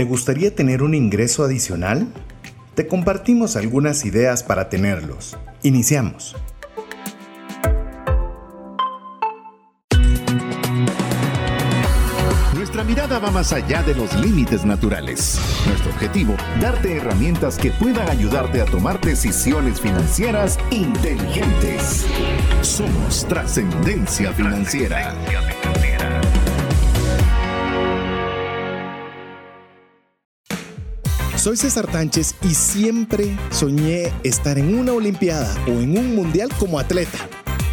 ¿Te gustaría tener un ingreso adicional? Te compartimos algunas ideas para tenerlos. Iniciamos. Nuestra mirada va más allá de los límites naturales. Nuestro objetivo, darte herramientas que puedan ayudarte a tomar decisiones financieras inteligentes. Somos trascendencia financiera. Soy César Tánchez y siempre soñé estar en una Olimpiada o en un Mundial como atleta.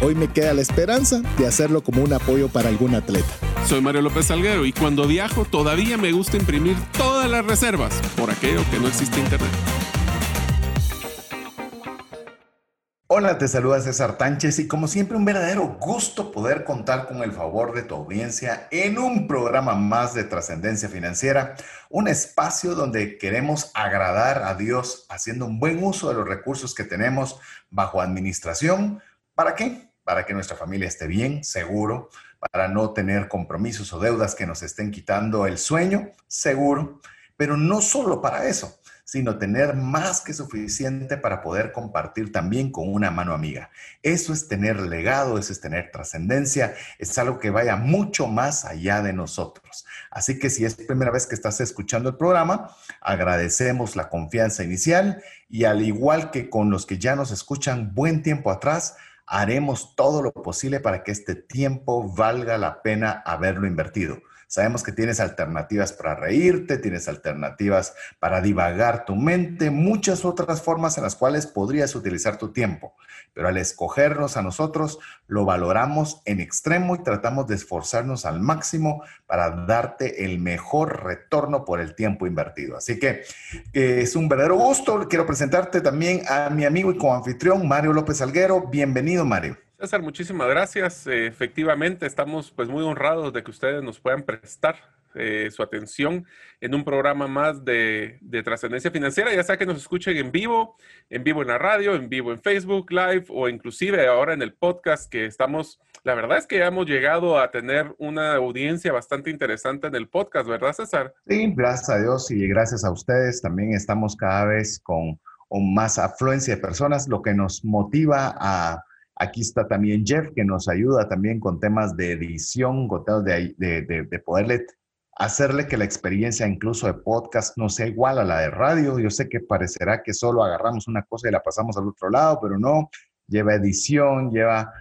Hoy me queda la esperanza de hacerlo como un apoyo para algún atleta. Soy Mario López Salguero y cuando viajo todavía me gusta imprimir todas las reservas por aquello que no existe internet. Hola, te saluda César Tánchez y como siempre un verdadero gusto poder contar con el favor de tu audiencia en un programa más de trascendencia financiera, un espacio donde queremos agradar a Dios haciendo un buen uso de los recursos que tenemos bajo administración. ¿Para qué? Para que nuestra familia esté bien, seguro, para no tener compromisos o deudas que nos estén quitando el sueño, seguro, pero no solo para eso sino tener más que suficiente para poder compartir también con una mano amiga. Eso es tener legado, eso es tener trascendencia, es algo que vaya mucho más allá de nosotros. Así que si es primera vez que estás escuchando el programa, agradecemos la confianza inicial y al igual que con los que ya nos escuchan buen tiempo atrás, haremos todo lo posible para que este tiempo valga la pena haberlo invertido. Sabemos que tienes alternativas para reírte, tienes alternativas para divagar tu mente, muchas otras formas en las cuales podrías utilizar tu tiempo. Pero al escogernos a nosotros, lo valoramos en extremo y tratamos de esforzarnos al máximo para darte el mejor retorno por el tiempo invertido. Así que eh, es un verdadero gusto. Quiero presentarte también a mi amigo y coanfitrión, Mario López Alguero. Bienvenido, Mario. César, muchísimas gracias. Eh, efectivamente, estamos pues muy honrados de que ustedes nos puedan prestar eh, su atención en un programa más de, de trascendencia financiera, ya sea que nos escuchen en vivo, en vivo en la radio, en vivo en Facebook Live o inclusive ahora en el podcast que estamos, la verdad es que ya hemos llegado a tener una audiencia bastante interesante en el podcast, ¿verdad César? Sí, gracias a Dios y gracias a ustedes también estamos cada vez con más afluencia de personas, lo que nos motiva a Aquí está también Jeff, que nos ayuda también con temas de edición, con temas de, de, poderle hacerle que la experiencia incluso de podcast no sea igual a la de radio. Yo sé que parecerá que solo agarramos una cosa y la pasamos al otro lado, pero no. Lleva edición, lleva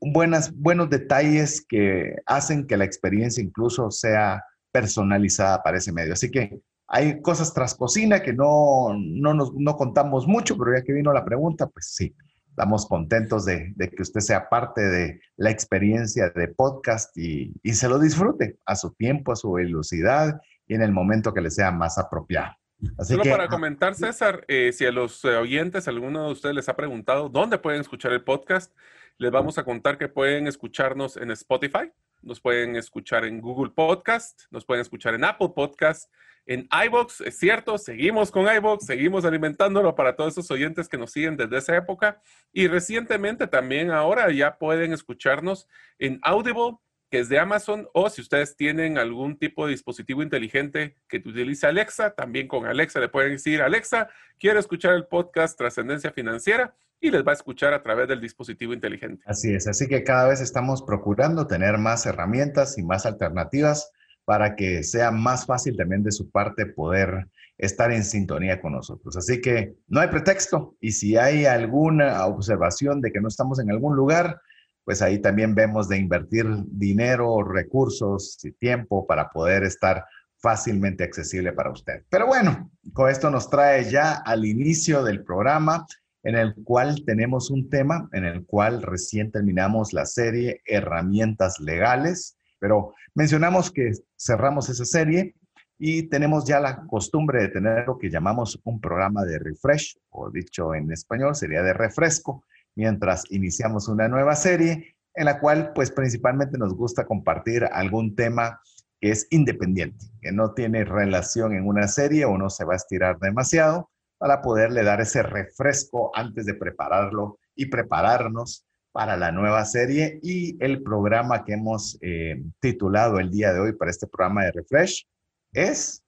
buenas, buenos detalles que hacen que la experiencia incluso sea personalizada para ese medio. Así que hay cosas tras cocina que no, no, nos, no contamos mucho, pero ya que vino la pregunta, pues sí. Estamos contentos de, que usted sea parte de la experiencia de podcast y, se lo disfrute a su tiempo, a su velocidad y en el momento que le sea más apropiado. Solo para comentar, César, eh, si a los eh, oyentes, alguno de ustedes les ha preguntado dónde pueden escuchar el podcast, les vamos a contar que pueden escucharnos en Spotify, nos pueden escuchar en Google Podcast, nos pueden escuchar en Apple Podcast, en iBox, es cierto, seguimos con iBox, seguimos alimentándolo para todos esos oyentes que nos siguen desde esa época. Y recientemente también ahora ya pueden escucharnos en Audible, que es de Amazon, o si ustedes tienen algún tipo de dispositivo inteligente que utilice Alexa, también con Alexa le pueden decir, Alexa, quiero escuchar el podcast Trascendencia Financiera y les va a escuchar a través del dispositivo inteligente. Así es, así que cada vez estamos procurando tener más herramientas y más alternativas para que sea más fácil también de su parte poder estar en sintonía con nosotros. Así que no hay pretexto y si hay alguna observación de que no estamos en algún lugar, pues ahí también vemos de invertir dinero, recursos y tiempo para poder estar fácilmente accesible para usted. Pero bueno, con esto nos trae ya al inicio del programa en el cual tenemos un tema en el cual recién terminamos la serie Herramientas Legales pero mencionamos que cerramos esa serie y tenemos ya la costumbre de tener lo que llamamos un programa de refresh, o dicho en español sería de refresco, mientras iniciamos una nueva serie en la cual pues principalmente nos gusta compartir algún tema que es independiente, que no tiene relación en una serie o no se va a estirar demasiado para poderle dar ese refresco antes de prepararlo y prepararnos para la nueva serie y el programa que hemos eh, titulado el día de hoy para este programa de Refresh es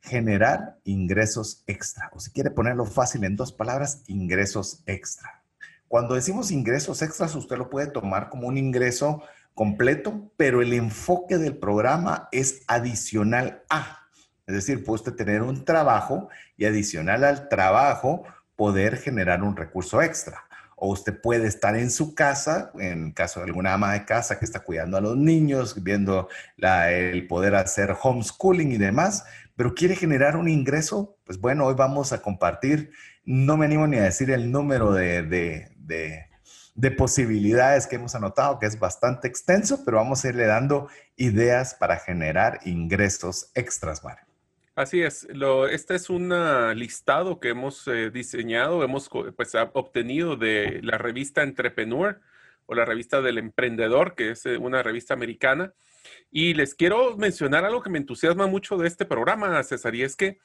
generar ingresos extra. O si quiere ponerlo fácil en dos palabras, ingresos extra. Cuando decimos ingresos extras, usted lo puede tomar como un ingreso completo, pero el enfoque del programa es adicional a. Es decir, puede usted tener un trabajo y adicional al trabajo poder generar un recurso extra. O usted puede estar en su casa, en caso de alguna ama de casa que está cuidando a los niños, viendo el poder hacer homeschooling y demás, pero quiere generar un ingreso, pues bueno, hoy vamos a compartir, no me animo ni a decir el número de, de, de posibilidades que hemos anotado, que es bastante extenso, pero vamos a irle dando ideas para generar ingresos extras, Mario. Así es, este es un listado que hemos eh, diseñado, hemos pues, obtenido de la revista Entrepreneur o la revista del emprendedor, que es eh, una revista americana. Y les quiero mencionar algo que me entusiasma mucho de este programa, César, y es que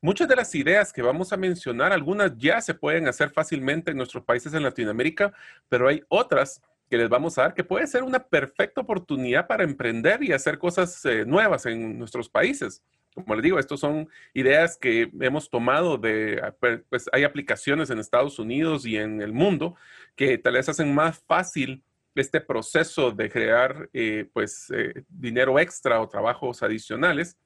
muchas de las ideas que vamos a mencionar, algunas ya se pueden hacer fácilmente en nuestros países en Latinoamérica, pero hay otras que les vamos a dar que puede ser una perfecta oportunidad para emprender y hacer cosas eh, nuevas en nuestros países como les digo, estos son ideas que hemos tomado de, ah, pues hay aplicaciones en Estados Unidos y en el mundo que tal vez hacen más fácil este proceso de crear eh, pues eh, dinero extra o trabajos adicionales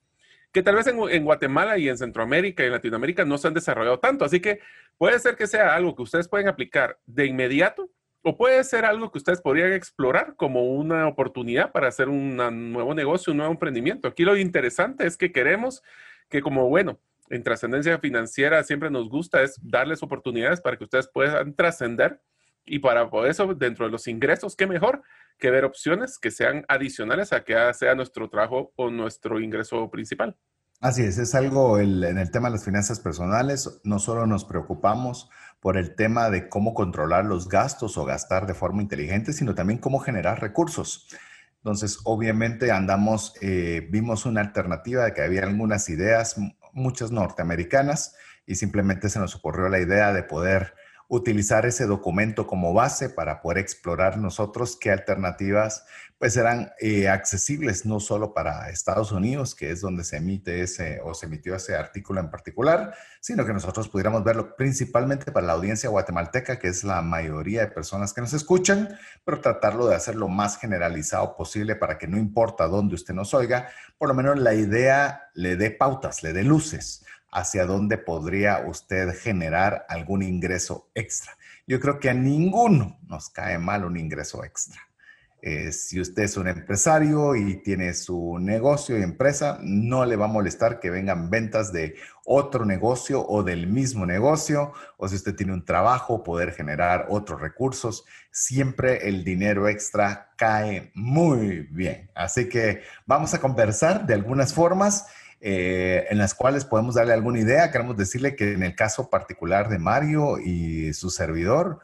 que tal vez en, en, Guatemala y en Centroamérica y en Latinoamérica no se han desarrollado tanto. Así que puede ser que sea algo que ustedes pueden aplicar de inmediato o puede ser algo que ustedes podrían explorar como una oportunidad para hacer un nuevo negocio, un nuevo emprendimiento. Aquí lo interesante es que queremos que como, bueno, en trascendencia financiera siempre nos gusta es darles oportunidades para que ustedes puedan trascender y para eso, dentro de los ingresos, qué mejor que ver opciones que sean adicionales a que sea nuestro trabajo o nuestro ingreso principal. Así es, es algo en el tema de las finanzas personales, no solo nos preocupamos por el tema de cómo controlar los gastos o gastar de forma inteligente, sino también cómo generar recursos. Entonces, obviamente andamos, eh, vimos una alternativa de que había algunas ideas, muchas norteamericanas, y simplemente se nos ocurrió la idea de poder utilizar ese documento como base para poder explorar nosotros qué alternativas pues serán eh, accesibles no solo para Estados Unidos, que es donde se emite ese o se emitió ese artículo en particular, sino que nosotros pudiéramos verlo principalmente para la audiencia guatemalteca, que es la mayoría de personas que nos escuchan, pero tratarlo de hacer lo más generalizado posible para que no importa dónde usted nos oiga, por lo menos la idea le dé pautas, le dé luces hacia dónde podría usted generar algún ingreso extra. Yo creo que a ninguno nos cae mal un ingreso extra. Eh, si usted es un empresario y tiene su negocio y empresa, no le va a molestar que vengan ventas de otro negocio o del mismo negocio, o si usted tiene un trabajo, poder generar otros recursos. Siempre el dinero extra cae muy bien. Así que vamos a conversar de algunas formas eh, en las cuales podemos darle alguna idea. Queremos decirle que en el caso particular de Mario y su servidor,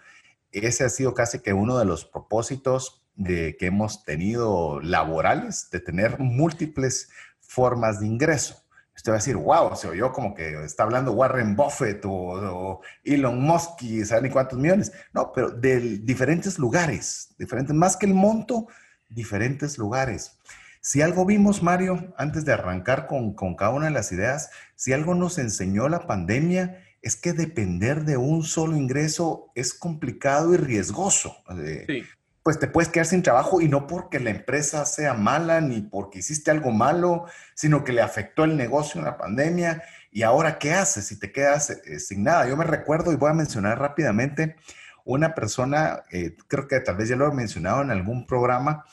ese ha sido casi que uno de los propósitos de, que hemos tenido laborales, de tener múltiples formas de ingreso. Usted va a decir, wow, se oyó como que está hablando Warren Buffett o, Elon Musk y saben cuántos millones. No, pero de diferentes lugares, diferentes, más que el monto, diferentes lugares. Si algo vimos, Mario, antes de arrancar con, cada una de las ideas, si algo nos enseñó la pandemia, es que depender de un solo ingreso es complicado y riesgoso. Eh, pues te puedes quedar sin trabajo y no porque la empresa sea mala ni porque hiciste algo malo, sino que le afectó el negocio en la pandemia. ¿Y ahora qué haces si te quedas eh, sin nada? Yo me recuerdo y voy a mencionar rápidamente una persona, eh, creo que tal vez ya lo he mencionado en algún programa,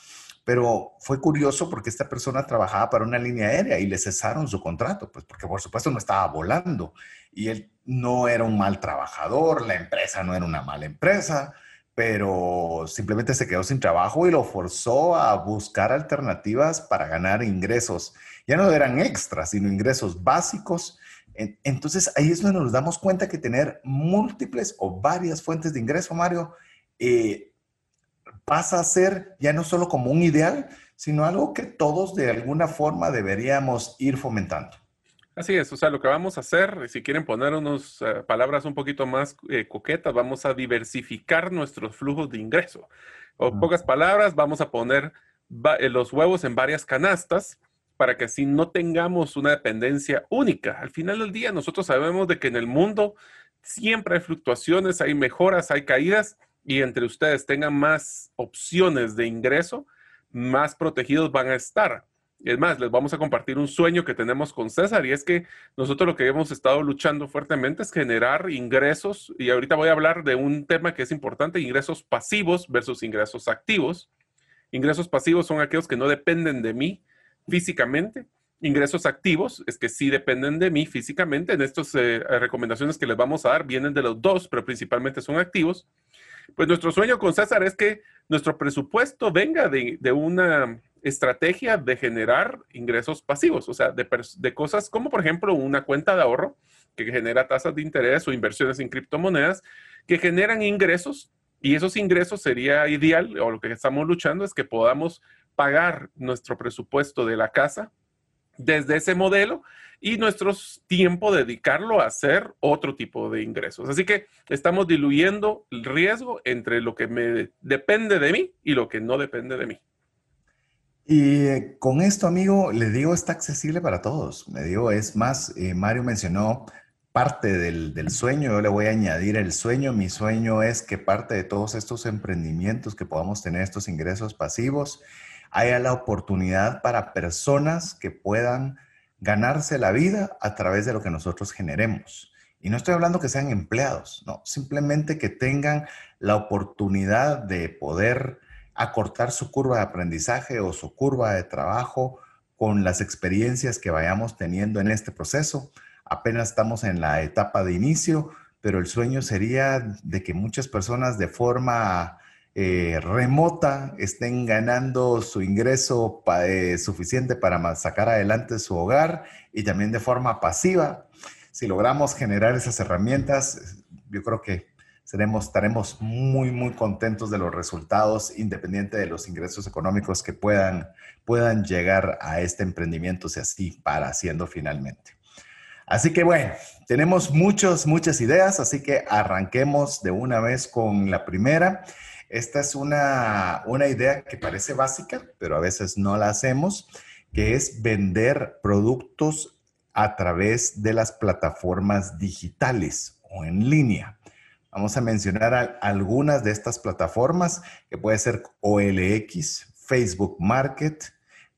pero fue curioso porque esta persona trabajaba para una línea aérea y le cesaron su contrato, pues porque por supuesto no estaba volando y él no era un mal trabajador, la empresa no era una mala empresa, pero simplemente se quedó sin trabajo y lo forzó a buscar alternativas para ganar ingresos. Ya no eran extras, sino ingresos básicos. Entonces ahí es donde nos damos cuenta que tener múltiples o varias fuentes de ingreso, Mario, eh, pasa a ser ya no solo como un ideal, sino algo que todos de alguna forma deberíamos ir fomentando. Así es, o sea, lo que vamos a hacer, si quieren poner unas eh, palabras un poquito más eh, coquetas, vamos a diversificar nuestros flujos de ingreso. O pocas palabras, vamos a poner eh, los huevos en varias canastas para que así no tengamos una dependencia única. Al final del día, nosotros sabemos de que en el mundo siempre hay fluctuaciones, hay mejoras, hay caídas, y entre ustedes tengan más opciones de ingreso, más protegidos van a estar. Es más, les vamos a compartir un sueño que tenemos con César y es que nosotros lo que hemos estado luchando fuertemente es generar ingresos y ahorita voy a hablar de un tema que es importante, ingresos pasivos versus ingresos activos. Ingresos pasivos son aquellos que no dependen de mí físicamente. Ingresos activos es que sí dependen de mí físicamente. En estas eh, recomendaciones que les vamos a dar vienen de los dos, pero principalmente son activos. Pues nuestro sueño con César es que nuestro presupuesto venga de, de una estrategia de generar ingresos pasivos, o sea, de, cosas como, por ejemplo, una cuenta de ahorro que genera tasas de interés o inversiones en criptomonedas que generan ingresos y esos ingresos sería ideal, o lo que estamos luchando es que podamos pagar nuestro presupuesto de la casa desde ese modelo y nuestro tiempo dedicarlo a hacer otro tipo de ingresos. Así que estamos diluyendo el riesgo entre lo que me depende de mí y lo que no depende de mí. Y eh, con esto, amigo, le digo, está accesible para todos. Me digo, es más, eh, Mario mencionó parte del, del, sueño, yo le voy a añadir el sueño. Mi sueño es que parte de todos estos emprendimientos que podamos tener, estos ingresos pasivos, haya la oportunidad para personas que puedan ganarse la vida a través de lo que nosotros generemos. Y no estoy hablando que sean empleados, no, simplemente que tengan la oportunidad de poder acortar su curva de aprendizaje o su curva de trabajo con las experiencias que vayamos teniendo en este proceso. Apenas estamos en la etapa de inicio, pero el sueño sería de que muchas personas de forma eh, remota estén ganando su ingreso eh, suficiente para sacar adelante su hogar y también de forma pasiva. Si logramos generar esas herramientas, yo creo que seremos, estaremos muy, muy contentos de los resultados, independiente de los ingresos económicos que puedan, puedan llegar a este emprendimiento, si así para haciendo finalmente. Así que bueno, tenemos muchas, muchas ideas, así que arranquemos de una vez con la primera. Esta es una, una idea que parece básica, pero a veces no la hacemos, que es vender productos a través de las plataformas digitales o en línea. Vamos a mencionar algunas de estas plataformas que puede ser OLX, Facebook Market,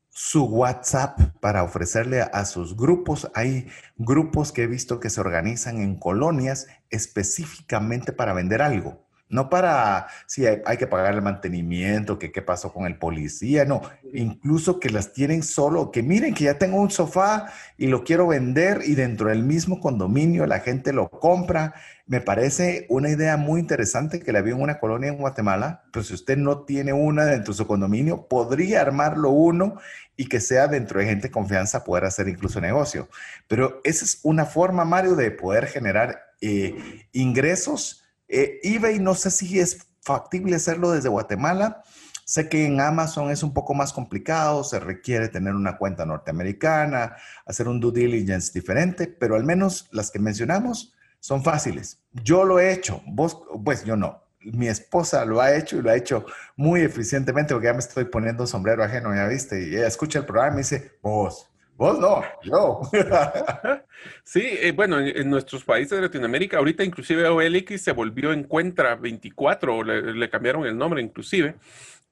su WhatsApp para ofrecerle a sus grupos. Hay grupos que he visto que se organizan en colonias específicamente para vender algo. No para si hay, que pagar el mantenimiento, que qué pasó con el policía, no. Incluso que las tienen solo, que miren que ya tengo un sofá y lo quiero vender y dentro del mismo condominio la gente lo compra. Me parece una idea muy interesante que la vi en una colonia en Guatemala. Pero si usted no tiene una dentro de su condominio, podría armarlo uno y que sea dentro de gente de confianza poder hacer incluso negocio. Pero esa es una forma, Mario, de poder generar eh, ingresos eh, eBay no sé si es factible hacerlo desde Guatemala. Sé que en Amazon es un poco más complicado, se requiere tener una cuenta norteamericana, hacer un due diligence diferente, pero al menos las que mencionamos son fáciles. Yo lo he hecho, vos, pues yo no. Mi esposa lo ha hecho y lo ha hecho muy eficientemente porque ya me estoy poniendo sombrero ajeno, ya viste, y ella escucha el programa y dice, vos, Vos no, yo. sí, eh, bueno, en, nuestros países de Latinoamérica, ahorita inclusive OLX se volvió Encuentra 24, le, le cambiaron el nombre inclusive,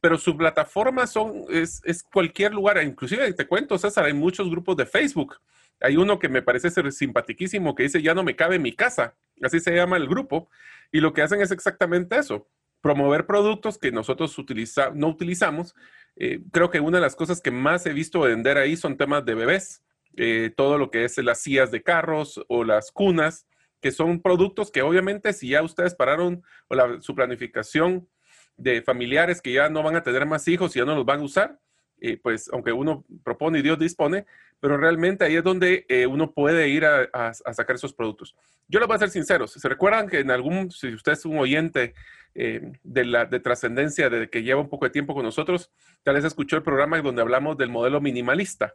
pero su plataforma son, es, es, cualquier lugar, inclusive te cuento, César, hay muchos grupos de Facebook. Hay uno que me parece ser simpaticísimo que dice, ya no me cabe en mi casa, así se llama el grupo, y lo que hacen es exactamente eso, promover productos que nosotros utiliza, no utilizamos. Eh, creo que una de las cosas que más he visto vender ahí son temas de bebés, eh, todo lo que es las sillas de carros o las cunas, que son productos que obviamente si ya ustedes pararon o su planificación de familiares que ya no van a tener más hijos y ya no los van a usar, eh, pues aunque uno propone y Dios dispone, pero realmente ahí es donde uno puede ir a, sacar esos productos. Yo les voy a ser sincero, ¿se recuerdan que en algún, si usted es un oyente eh, de, la, de trascendencia de que lleva un poco de tiempo con nosotros, tal vez escuchó el programa donde hablamos del modelo minimalista.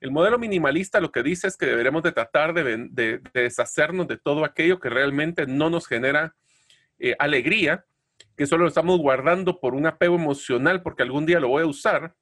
El modelo minimalista lo que dice es que deberemos de tratar de, deshacernos de todo aquello que realmente no nos genera eh, alegría, que solo lo estamos guardando por un apego emocional porque algún día lo voy a usar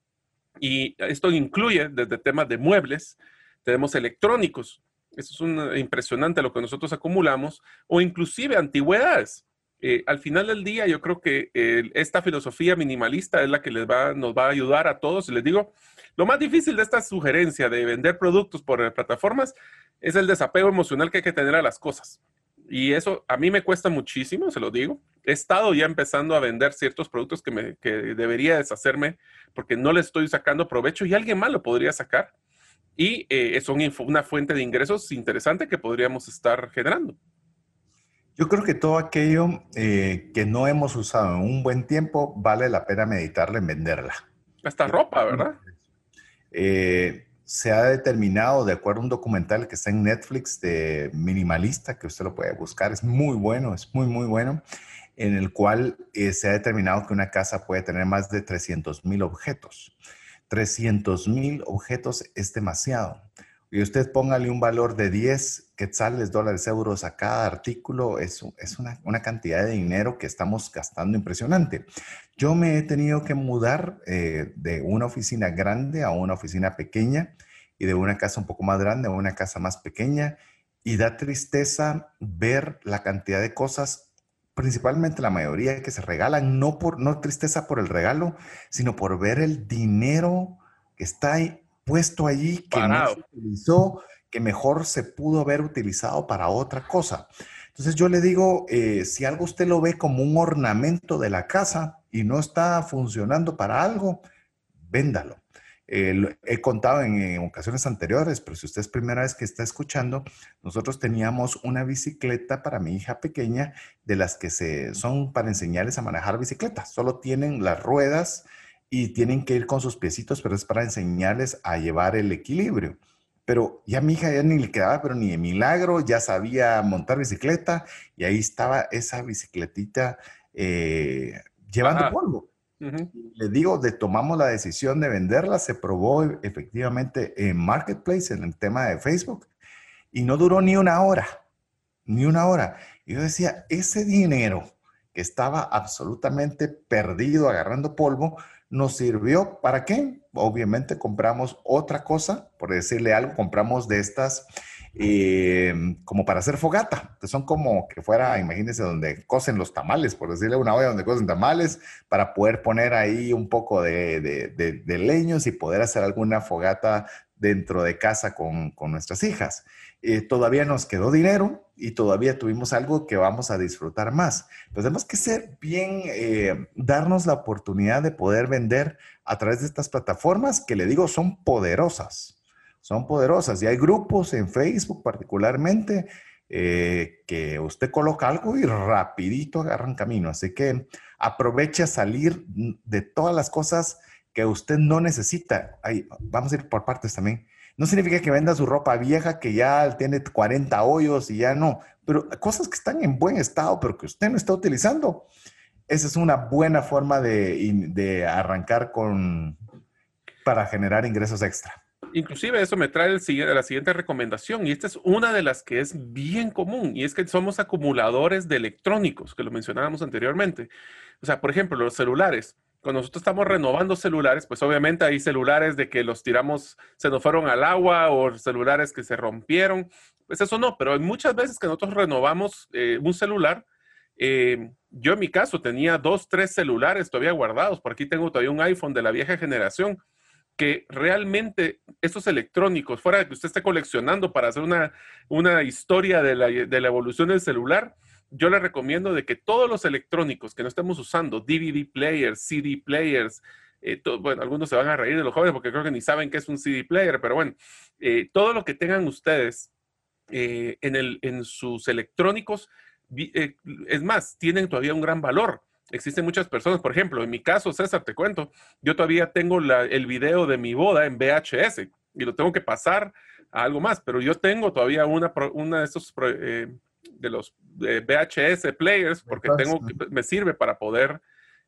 Y esto incluye desde temas de muebles, tenemos electrónicos, eso es un, impresionante lo que nosotros acumulamos, o inclusive antigüedades. Eh, al final del día, yo creo que eh, esta filosofía minimalista es la que les va, nos va a ayudar a todos. Les digo, lo más difícil de esta sugerencia de vender productos por plataformas es el desapego emocional que hay que tener a las cosas. Y eso a mí me cuesta muchísimo, se lo digo. He estado ya empezando a vender ciertos productos que, me, que debería deshacerme porque no le estoy sacando provecho y alguien más lo podría sacar. Y eh, son una fuente de ingresos interesante que podríamos estar generando. Yo creo que todo aquello eh, que no hemos usado en un buen tiempo vale la pena meditarle en venderla. Hasta ropa, ¿verdad? Eh, se ha determinado, de acuerdo a un documental que está en Netflix de minimalista, que usted lo puede buscar, es muy bueno, es muy, muy bueno, en el cual eh, se ha determinado que una casa puede tener más de 300 mil objetos. 300 mil objetos es demasiado y usted póngale un valor de 10 quetzales, dólares, euros a cada artículo, es, es una, una, cantidad de dinero que estamos gastando impresionante. Yo me he tenido que mudar eh, de una oficina grande a una oficina pequeña y de una casa un poco más grande a una casa más pequeña y da tristeza ver la cantidad de cosas, principalmente la mayoría que se regalan, no, por, no tristeza por el regalo, sino por ver el dinero que está ahí puesto allí que no se utilizó, que mejor se pudo haber utilizado para otra cosa. Entonces yo le digo, eh, si algo usted lo ve como un ornamento de la casa y no está funcionando para algo, véndalo. He contado en, en, ocasiones anteriores, pero si usted es primera vez que está escuchando, nosotros teníamos una bicicleta para mi hija pequeña de las que se, son para enseñarles a manejar bicicleta. Solo tienen las ruedas y tienen que ir con sus piecitos, pero es para enseñarles a llevar el equilibrio. Pero ya mi hija ya ni le quedaba, pero ni de milagro, ya sabía montar bicicleta y ahí estaba esa bicicletita eh, llevando polvo. Le digo, de, tomamos la decisión de venderla, se probó efectivamente en Marketplace, en el tema de Facebook, y no duró ni una hora, ni una hora. Yo decía, ese dinero que estaba absolutamente perdido, agarrando polvo, nos sirvió para qué? Obviamente compramos otra cosa, por decirle algo, compramos de estas eh, como para hacer fogata, que son como que fuera, imagínense, donde cocen los tamales, por decirle una olla donde cocen tamales, para poder poner ahí un poco de, de leños y poder hacer alguna fogata dentro de casa con, con nuestras hijas. Eh, todavía nos quedó dinero y todavía tuvimos algo que vamos a disfrutar más. Pues tenemos que ser bien, eh, darnos la oportunidad de poder vender a través de estas plataformas que le digo son poderosas, son poderosas. Y hay grupos en Facebook particularmente eh, que usted coloca algo y rapidito agarran camino. Así que aproveche a salir de todas las cosas que usted no necesita. Ahí, vamos a ir por partes también. No significa que venda su ropa vieja que ya tiene 40 hoyos y ya no, pero cosas que están en buen estado, pero que usted no está utilizando. Esa es una buena forma de, arrancar con para generar ingresos extra. Inclusive eso me trae el, la siguiente recomendación y esta es una de las que es bien común y es que somos acumuladores de electrónicos, que lo mencionábamos anteriormente. O sea, por ejemplo, los celulares cuando nosotros estamos renovando celulares, pues obviamente hay celulares de que los tiramos, se nos fueron al agua o celulares que se rompieron. Pues eso no, pero hay muchas veces que nosotros renovamos eh, un celular. Eh, yo en mi caso tenía dos, tres celulares todavía guardados. Por aquí tengo todavía un iPhone de la vieja generación que realmente esos electrónicos, fuera de que usted esté coleccionando para hacer una, una historia de la, de la evolución del celular, yo le recomiendo de que todos los electrónicos que no estemos usando, DVD players, CD players, eh, bueno, algunos se van a reír de los jóvenes porque creo que ni saben qué es un CD player, pero bueno, eh, todo lo que tengan ustedes eh, en, el, en sus electrónicos, es más, tienen todavía un gran valor. Existen muchas personas, por ejemplo, en mi caso, César, te cuento, yo todavía tengo el video de mi boda en VHS y lo tengo que pasar a algo más, pero yo tengo todavía una, una de estos de los VHS players porque tengo, me sirve para poder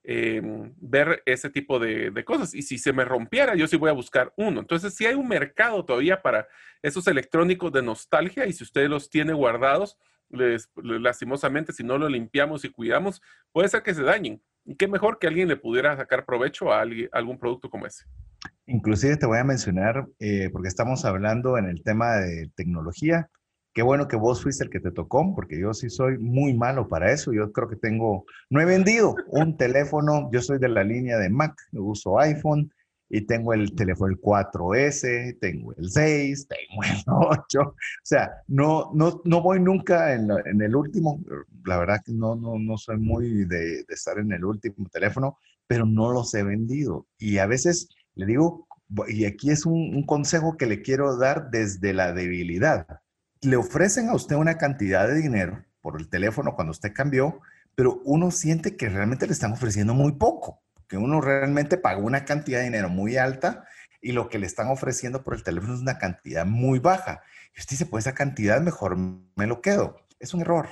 em, ver ese tipo de, cosas. Y si se me rompiera, yo sí voy a buscar uno. Entonces, si hay un mercado todavía para esos electrónicos de nostalgia y si usted los tiene guardados, les, lastimosamente, si no lo limpiamos y cuidamos, puede ser que se dañen. Y qué mejor que alguien le pudiera sacar provecho a, alguien, a algún producto como ese. Inclusive te voy a mencionar, eh, porque estamos hablando en el tema de tecnología, qué bueno que vos fuiste el que te tocó, porque yo sí soy muy malo para eso. Yo creo que tengo, no he vendido un teléfono, yo soy de la línea de Mac, uso iPhone y tengo el teléfono el 4S, tengo el 6, tengo el 8. O sea, no, no, no voy nunca en, en el último. La verdad que no, no, no soy muy de, de estar en el último teléfono, pero no los he vendido. Y a veces le digo, y aquí es un, un consejo que le quiero dar desde la debilidad. Le ofrecen a usted una cantidad de dinero por el teléfono cuando usted cambió, pero uno siente que realmente le están ofreciendo muy poco que uno realmente pagó una cantidad de dinero muy alta y lo que le están ofreciendo por el teléfono es una cantidad muy baja. Y usted dice, pues esa cantidad mejor me lo quedo. Es un error,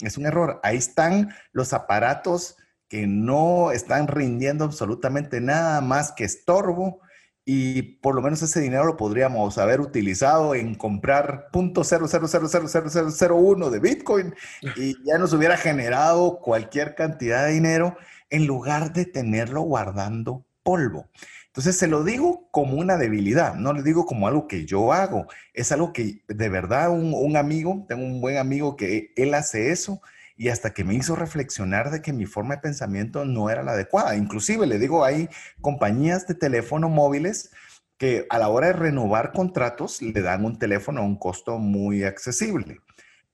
es un error. Ahí están los aparatos que no están rindiendo absolutamente nada más que estorbo y por lo menos ese dinero lo podríamos haber utilizado en comprar .0000001 de Bitcoin y ya nos hubiera generado cualquier cantidad de dinero en lugar de tenerlo guardando polvo. Entonces se lo digo como una debilidad, no le digo como algo que yo hago, es algo que de verdad un, amigo, tengo un buen amigo que él hace eso y hasta que me hizo reflexionar de que mi forma de pensamiento no era la adecuada. Inclusive le digo, hay compañías de teléfono móviles que a la hora de renovar contratos le dan un teléfono a un costo muy accesible.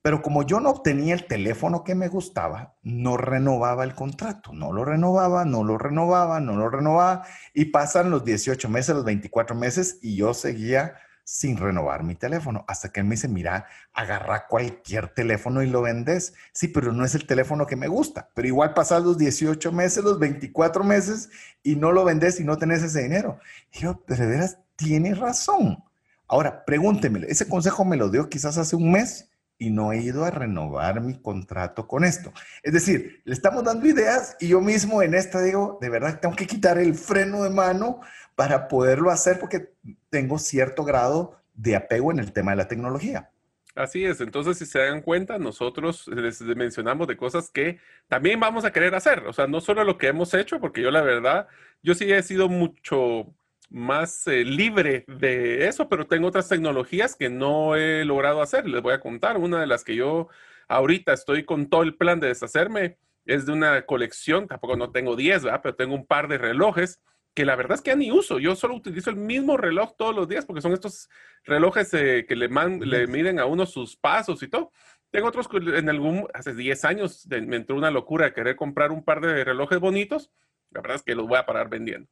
Pero como yo no obtenía el teléfono que me gustaba, no renovaba el contrato, no lo renovaba, no lo renovaba, no lo renovaba, y pasan los 18 meses, los 24 meses, y yo seguía sin renovar mi teléfono, hasta que él me dice, mira, agarra cualquier teléfono y lo vendes. Sí, pero no es el teléfono que me gusta, pero igual pasan los 18 meses, los 24 meses, y no lo vendes y no tenés ese dinero. Y yo, de veras, tienes razón. Ahora, pregúntemelo, ese consejo me lo dio quizás hace un mes y no he ido a renovar mi contrato con esto. Es decir, le estamos dando ideas y yo mismo en esta digo, de verdad tengo que quitar el freno de mano para poderlo hacer porque tengo cierto grado de apego en el tema de la tecnología. Así es, entonces si se dan cuenta, nosotros les mencionamos de cosas que también vamos a querer hacer, o sea, no solo lo que hemos hecho, porque yo la verdad, yo sí he sido mucho más eh, libre de eso, pero tengo otras tecnologías que no he logrado hacer. Les voy a contar. Una de las que yo ahorita estoy con todo el plan de deshacerme es de una colección, tampoco no tengo 10, pero tengo un par de relojes que la verdad es que ya ni uso. Yo solo utilizo el mismo reloj todos los días porque son estos relojes eh, que le, le miden a uno sus pasos y todo. Tengo otros en algún, hace 10 años me entró una locura de querer comprar un par de relojes bonitos. La verdad es que los voy a parar vendiendo.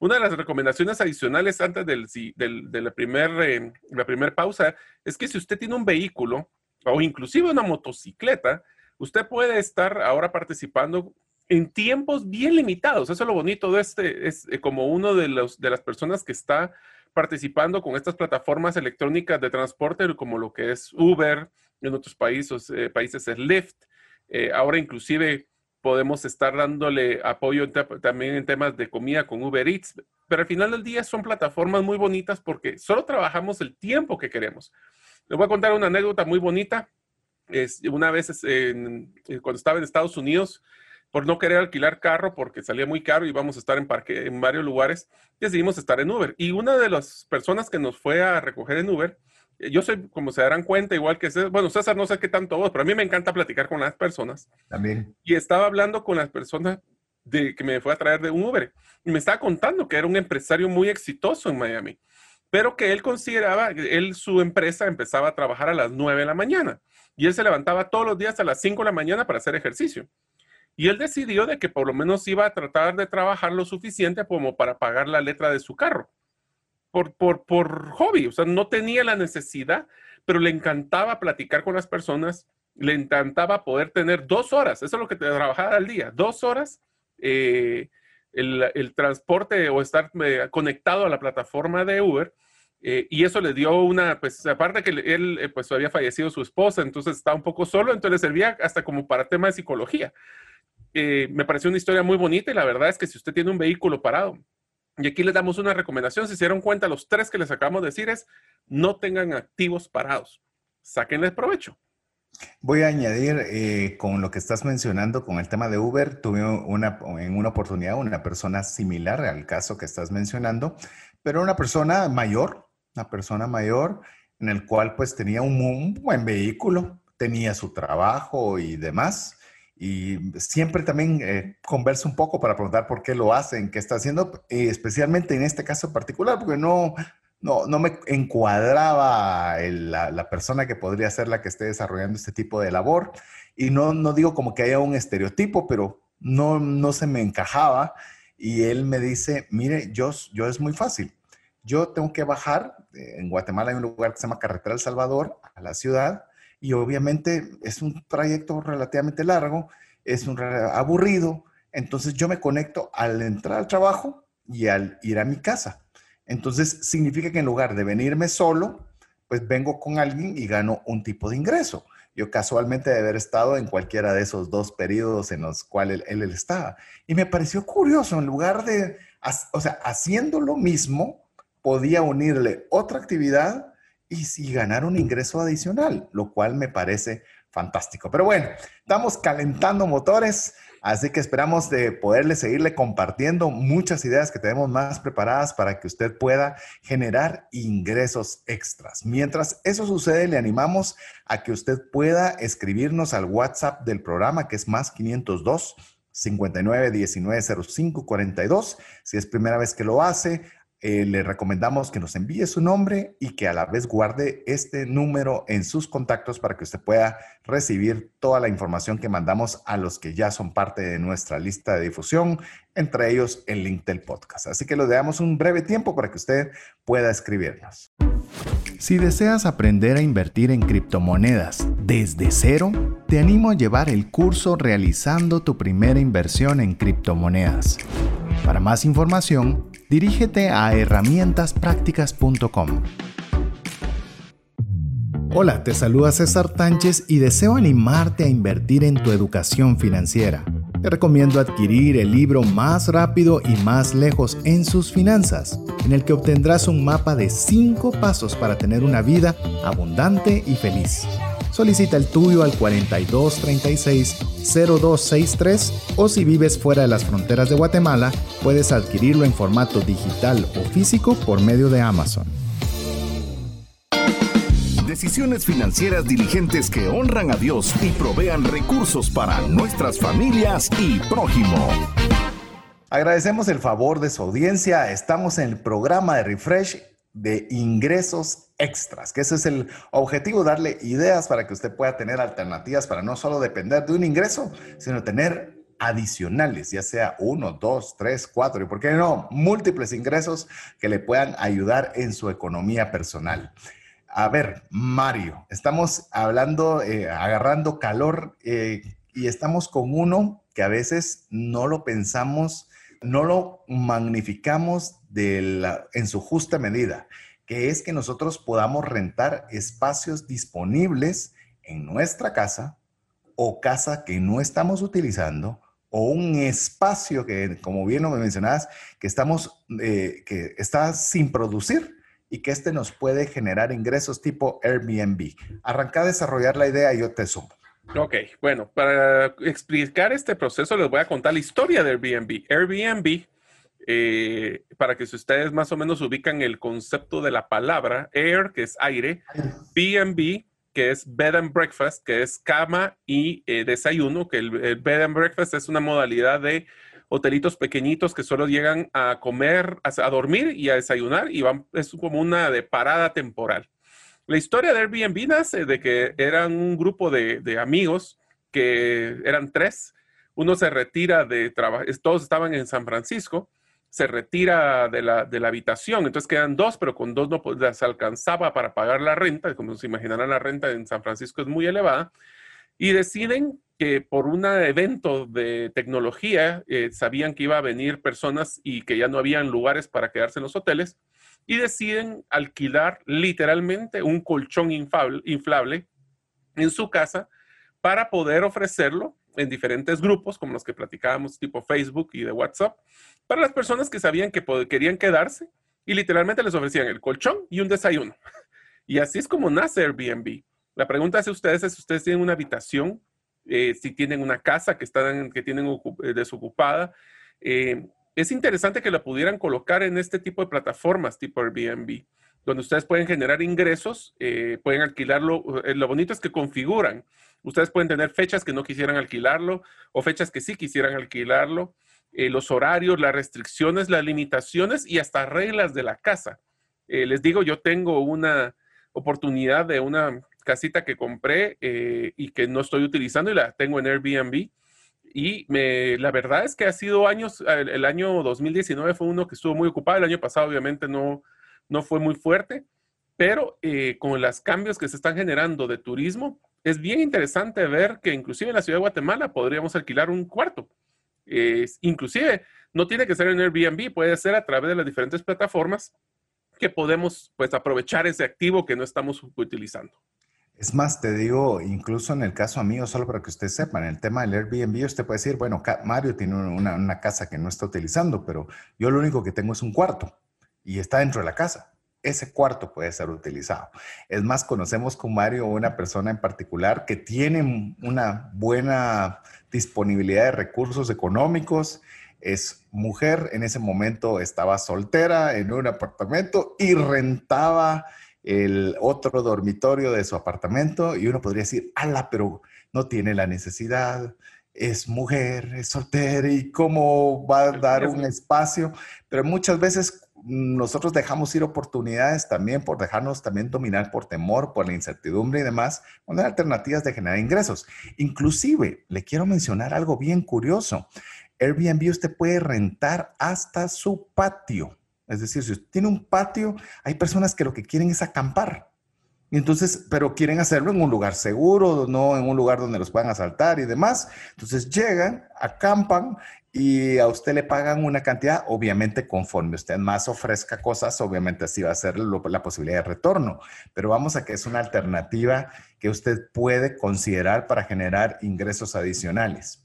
Una de las recomendaciones adicionales antes del, de la primera eh, primer pausa es que si usted tiene un vehículo o inclusive una motocicleta, usted puede estar ahora participando en tiempos bien limitados. Eso es lo bonito de este, es eh, como uno de, las personas que está participando con estas plataformas electrónicas de transporte, como lo que es Uber, en otros países, eh, países es Lyft. ahora inclusive podemos estar dándole apoyo también en temas de comida con Uber Eats, pero al final del día son plataformas muy bonitas porque solo trabajamos el tiempo que queremos. Les voy a contar una anécdota muy bonita. Es, una vez eh, cuando estaba en Estados Unidos, por no querer alquilar carro porque salía muy caro y íbamos a estar en, parque, en varios lugares, decidimos estar en Uber. Y una de las personas que nos fue a recoger en Uber, yo soy, como se darán cuenta, igual que César, bueno, César no sé qué tanto vos, pero a mí me encanta platicar con las personas. También. Y estaba hablando con las personas de, que me fue a traer de un Uber y me estaba contando que era un empresario muy exitoso en Miami, pero que él consideraba, él, su empresa empezaba a trabajar a las 9 de la mañana y él se levantaba todos los días a las 5 de la mañana para hacer ejercicio. Y él decidió de que por lo menos iba a tratar de trabajar lo suficiente como para pagar la letra de su carro por, por, por hobby, o sea, no tenía la necesidad, pero le encantaba platicar con las personas, le encantaba poder tener dos horas, eso es lo que te trabajaba al día, dos horas eh, el, el, transporte o estar eh, conectado a la plataforma de Uber. Eh, y eso le dio una, pues aparte que él pues había fallecido su esposa, entonces estaba un poco solo, entonces le servía hasta como para tema de psicología. me pareció una historia muy bonita y la verdad es que si usted tiene un vehículo parado y aquí les damos una recomendación, si se dieron cuenta, los tres que les acabamos de decir es, no tengan activos parados, sáquenles provecho. Voy a añadir eh, con lo que estás mencionando con el tema de Uber, tuve una, en una oportunidad una persona similar al caso que estás mencionando, pero una persona mayor, una persona mayor en el cual pues tenía un, buen vehículo, tenía su trabajo y demás. Y siempre también eh, converso un poco para preguntar por qué lo hacen, qué está haciendo, especialmente en este caso particular, porque no, no, no me encuadraba la, la, persona que podría ser la que esté desarrollando este tipo de labor. Y no, no digo como que haya un estereotipo, pero no, no se me encajaba. Y él me dice, mire, yo, yo es muy fácil. Yo tengo que bajar, eh, en Guatemala hay un lugar que se llama Carretera El Salvador, a la ciudad, y obviamente es un trayecto relativamente largo, es un aburrido, entonces yo me conecto al entrar al trabajo y al ir a mi casa. Entonces significa que en lugar de venirme solo, pues vengo con alguien y gano un tipo de ingreso. Yo casualmente de haber estado en cualquiera de esos dos periodos en los cuales él, él, estaba. Y me pareció curioso, en lugar de, o sea, haciendo lo mismo, podía unirle otra actividad y, y ganar un ingreso adicional, lo cual me parece fantástico. Pero bueno, estamos calentando motores. Así que esperamos de poderle seguirle compartiendo muchas ideas que tenemos más preparadas para que usted pueda generar ingresos extras. Mientras eso sucede, le animamos a que usted pueda escribirnos al WhatsApp del programa que es más 502 59 19 05 42. Si es primera vez que lo hace, eh, le recomendamos que nos envíe su nombre y que a la vez guarde este número en sus contactos para que usted pueda recibir toda la información que mandamos a los que ya son parte de nuestra lista de difusión, entre ellos el link del podcast. Así que le damos un breve tiempo para que usted pueda escribirnos. Si deseas aprender a invertir en criptomonedas desde cero, te animo a llevar el curso realizando tu primera inversión en criptomonedas. Para más información, dirígete a herramientasprácticas.com. Hola, te saluda César Tánchez y deseo animarte a invertir en tu educación financiera. Te recomiendo adquirir el libro Más rápido y más lejos en sus finanzas, en el que obtendrás un mapa de 5 pasos para tener una vida abundante y feliz. Solicita el tuyo al 4236-0263 o si vives fuera de las fronteras de Guatemala, puedes adquirirlo en formato digital o físico por medio de Amazon. Decisiones financieras diligentes que honran a Dios y provean recursos para nuestras familias y prójimo. Agradecemos el favor de su audiencia. Estamos en el programa de Refresh de ingresos extras, que ese es el objetivo, darle ideas para que usted pueda tener alternativas para no solo depender de un ingreso, sino tener adicionales, ya sea uno, dos, tres, cuatro y, ¿por qué no?, múltiples ingresos que le puedan ayudar en su economía personal. A ver, Mario, estamos hablando, eh, agarrando calor eh, y estamos con uno que a veces no lo pensamos, no lo magnificamos en su justa medida, que es que nosotros podamos rentar espacios disponibles en nuestra casa o casa que no estamos utilizando o un espacio que, como bien lo mencionabas, que estamos, eh, que está sin producir y que este nos puede generar ingresos tipo Airbnb. Arranca a desarrollar la idea y yo te sumo. Ok, bueno, para explicar este proceso les voy a contar la historia de Airbnb. Airbnb eh, para que si ustedes más o menos ubican el concepto de la palabra air, que es aire, B&B, que es bed and breakfast, que es cama y eh, desayuno, que el, bed and breakfast es una modalidad de hotelitos pequeñitos que solo llegan a comer, a, dormir y a desayunar y van, es como una parada temporal. La historia de Airbnb nace de que eran un grupo de, de amigos que eran tres. Uno se retira de trabajo, todos estaban en San Francisco se retira de la, habitación, entonces quedan dos, pero con dos no se alcanzaba para pagar la renta, como se imaginarán la renta en San Francisco es muy elevada, y deciden que por un evento de tecnología eh, sabían que iba a venir personas y que ya no habían lugares para quedarse en los hoteles, y deciden alquilar literalmente un colchón inflable en su casa para poder ofrecerlo en diferentes grupos, como los que platicábamos, tipo Facebook y de WhatsApp, para las personas que sabían que querían quedarse y literalmente les ofrecían el colchón y un desayuno. Y así es como nace Airbnb. La pregunta es si ustedes si ustedes tienen una habitación, eh, si tienen una casa que, están, que tienen eh, desocupada, eh, es interesante que lo pudieran colocar en este tipo de plataformas tipo Airbnb, donde ustedes pueden generar ingresos, eh, pueden alquilarlo. Eh, lo bonito es que configuran. Ustedes pueden tener fechas que no quisieran alquilarlo o fechas que sí quisieran alquilarlo, eh, los horarios, las restricciones, las limitaciones y hasta reglas de la casa. les digo, yo tengo una oportunidad de una casita que compré y que no estoy utilizando y la tengo en Airbnb y la verdad es que ha sido años, el, año 2019 fue uno que estuvo muy ocupado, el año pasado obviamente no, no fue muy fuerte, pero eh, con los cambios que se están generando de turismo, es bien interesante ver que inclusive en la ciudad de Guatemala podríamos alquilar un cuarto. inclusive no tiene que ser en Airbnb, puede ser a través de las diferentes plataformas que podemos pues aprovechar ese activo que no estamos utilizando. Es más, te digo, incluso en el caso mío, solo para que ustedes sepan, el tema del Airbnb, usted puede decir, bueno, Mario tiene una, casa que no está utilizando, pero yo lo único que tengo es un cuarto y está dentro de la casa. Ese cuarto puede ser utilizado. Es más, conocemos con Mario una persona en particular que tiene una buena disponibilidad de recursos económicos, es mujer, en ese momento estaba soltera en un apartamento y rentaba el otro dormitorio de su apartamento y uno podría decir, ala, pero no tiene la necesidad, es mujer, es soltera y cómo va a dar un espacio. Pero muchas veces nosotros dejamos ir oportunidades también por dejarnos también dominar por temor, por la incertidumbre y demás, cuando hay alternativas de generar ingresos. Inclusive, le quiero mencionar algo bien curioso. Airbnb usted puede rentar hasta su patio. Es decir, si usted tiene un patio, hay personas que lo que quieren es acampar. Entonces, pero quieren hacerlo en un lugar seguro, no en un lugar donde los puedan asaltar y demás. Entonces llegan, acampan y a usted le pagan una cantidad, obviamente conforme usted más ofrezca cosas, obviamente así va a ser la posibilidad de retorno. Pero vamos a que es una alternativa que usted puede considerar para generar ingresos adicionales.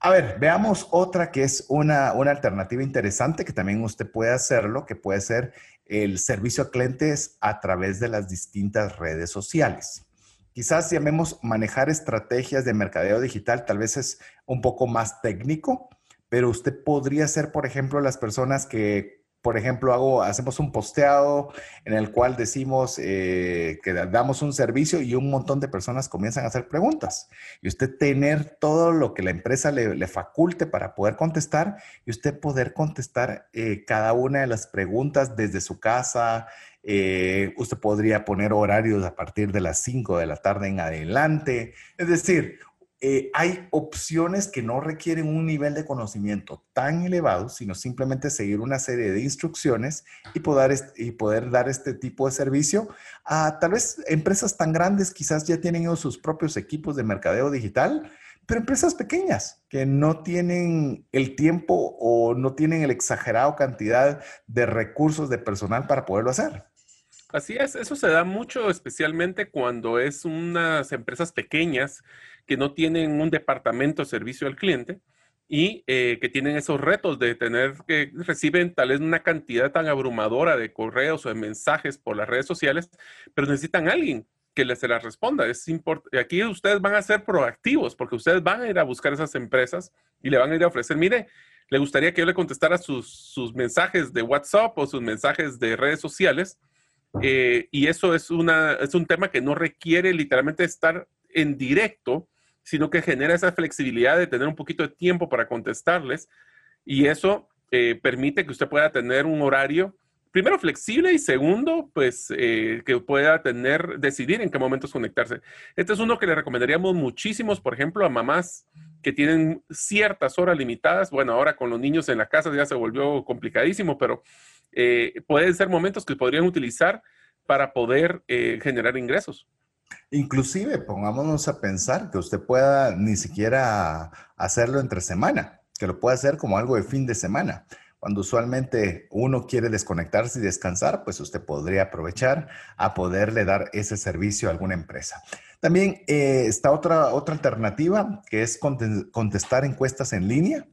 A ver, veamos otra que es una, alternativa interesante que también usted puede hacerlo, que puede ser el servicio a clientes a través de las distintas redes sociales. Quizás llamemos manejar estrategias de mercadeo digital, tal vez es un poco más técnico, pero usted podría ser, por ejemplo, las personas que por ejemplo, hago, hacemos un posteado en el cual decimos eh, que damos un servicio y un montón de personas comienzan a hacer preguntas. Y usted tener todo lo que la empresa le, faculte para poder contestar y usted poder contestar eh, cada una de las preguntas desde su casa. Eh, usted podría poner horarios a partir de las 5 de la tarde en adelante. Es decir, eh, hay opciones que no requieren un nivel de conocimiento tan elevado, sino simplemente seguir una serie de instrucciones y poder, y poder dar este tipo de servicio a tal vez empresas tan grandes, quizás ya tienen sus propios equipos de mercadeo digital, pero empresas pequeñas que no tienen el tiempo o no tienen la exagerado cantidad de recursos de personal para poderlo hacer. Así es, eso se da mucho, especialmente cuando es unas empresas pequeñas que no tienen un departamento de servicio al cliente y eh, que tienen esos retos de tener que reciben tal vez una cantidad tan abrumadora de correos o de mensajes por las redes sociales, pero necesitan a alguien que les se las responda. Es aquí ustedes van a ser proactivos porque ustedes van a ir a buscar esas empresas y le van a ir a ofrecer, mire, le gustaría que yo le contestara sus, sus mensajes de WhatsApp o sus mensajes de redes sociales. Eh, y eso es, una, es un tema que no requiere literalmente estar en directo, sino que genera esa flexibilidad de tener un poquito de tiempo para contestarles y eso eh, permite que usted pueda tener un horario, primero flexible y segundo, pues eh, que pueda tener, decidir en qué momentos conectarse. Este es uno que le recomendaríamos muchísimos, por ejemplo, a mamás que tienen ciertas horas limitadas. Bueno, ahora con los niños en la casa ya se volvió complicadísimo, pero eh, pueden ser momentos que podrían utilizar para poder generar ingresos. Inclusive, pongámonos a pensar que usted pueda ni siquiera hacerlo entre semana, que lo pueda hacer como algo de fin de semana. Cuando usualmente uno quiere desconectarse y descansar, pues usted podría aprovechar a poderle dar ese servicio a alguna empresa. También eh, está otra, otra alternativa que es contestar encuestas en línea.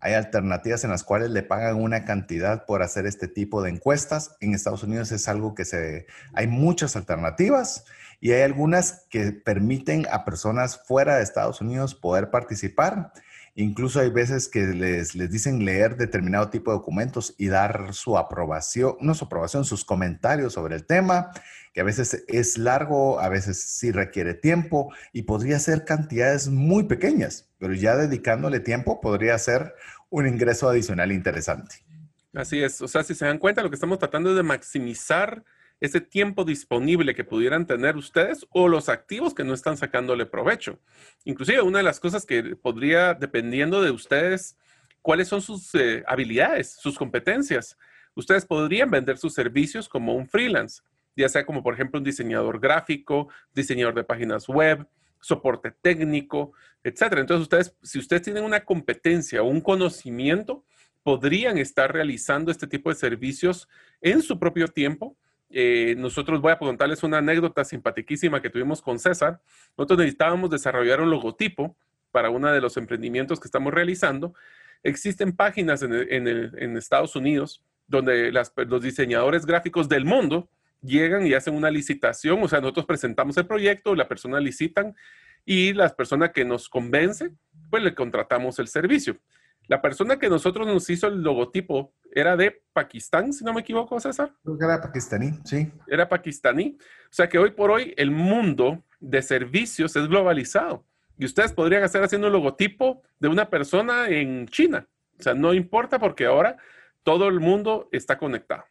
Hay alternativas en las cuales le pagan una cantidad por hacer este tipo de encuestas. En Estados Unidos es algo que se... Hay muchas alternativas y hay algunas que permiten a personas fuera de Estados Unidos poder participar. Incluso hay veces que les, les dicen leer determinado tipo de documentos y dar su aprobación, no su aprobación, sus comentarios sobre el tema, que a veces es largo, a veces sí requiere tiempo y podría ser cantidades muy pequeñas, pero ya dedicándole tiempo podría ser un ingreso adicional interesante. Así es, o sea, si se dan cuenta, lo que estamos tratando es de maximizar ese tiempo disponible que pudieran tener ustedes o los activos que no están sacándole provecho. Inclusive una de las cosas que podría, dependiendo de ustedes, cuáles son sus eh, habilidades, sus competencias. Ustedes podrían vender sus servicios como un freelance, ya sea como por ejemplo un diseñador gráfico, diseñador de páginas web, soporte técnico, etcétera. Entonces ustedes, si ustedes tienen una competencia un conocimiento, podrían estar realizando este tipo de servicios en su propio tiempo eh, nosotros voy a contarles una anécdota simpaticísima que tuvimos con César. Nosotros necesitábamos desarrollar un logotipo para uno de los emprendimientos que estamos realizando. Existen páginas en, Estados Unidos donde los diseñadores gráficos del mundo llegan y hacen una licitación, o sea, nosotros presentamos el proyecto, la persona licitan y la persona que nos convence, pues le contratamos el servicio. La persona que nosotros nos hizo el logotipo era de Pakistán, si no me equivoco, César. Era pakistaní, sí. Era pakistaní. O sea que hoy por hoy el mundo de servicios es globalizado. Y ustedes podrían hacer haciendo un logotipo de una persona en China. O sea, no importa porque ahora todo el mundo está conectado.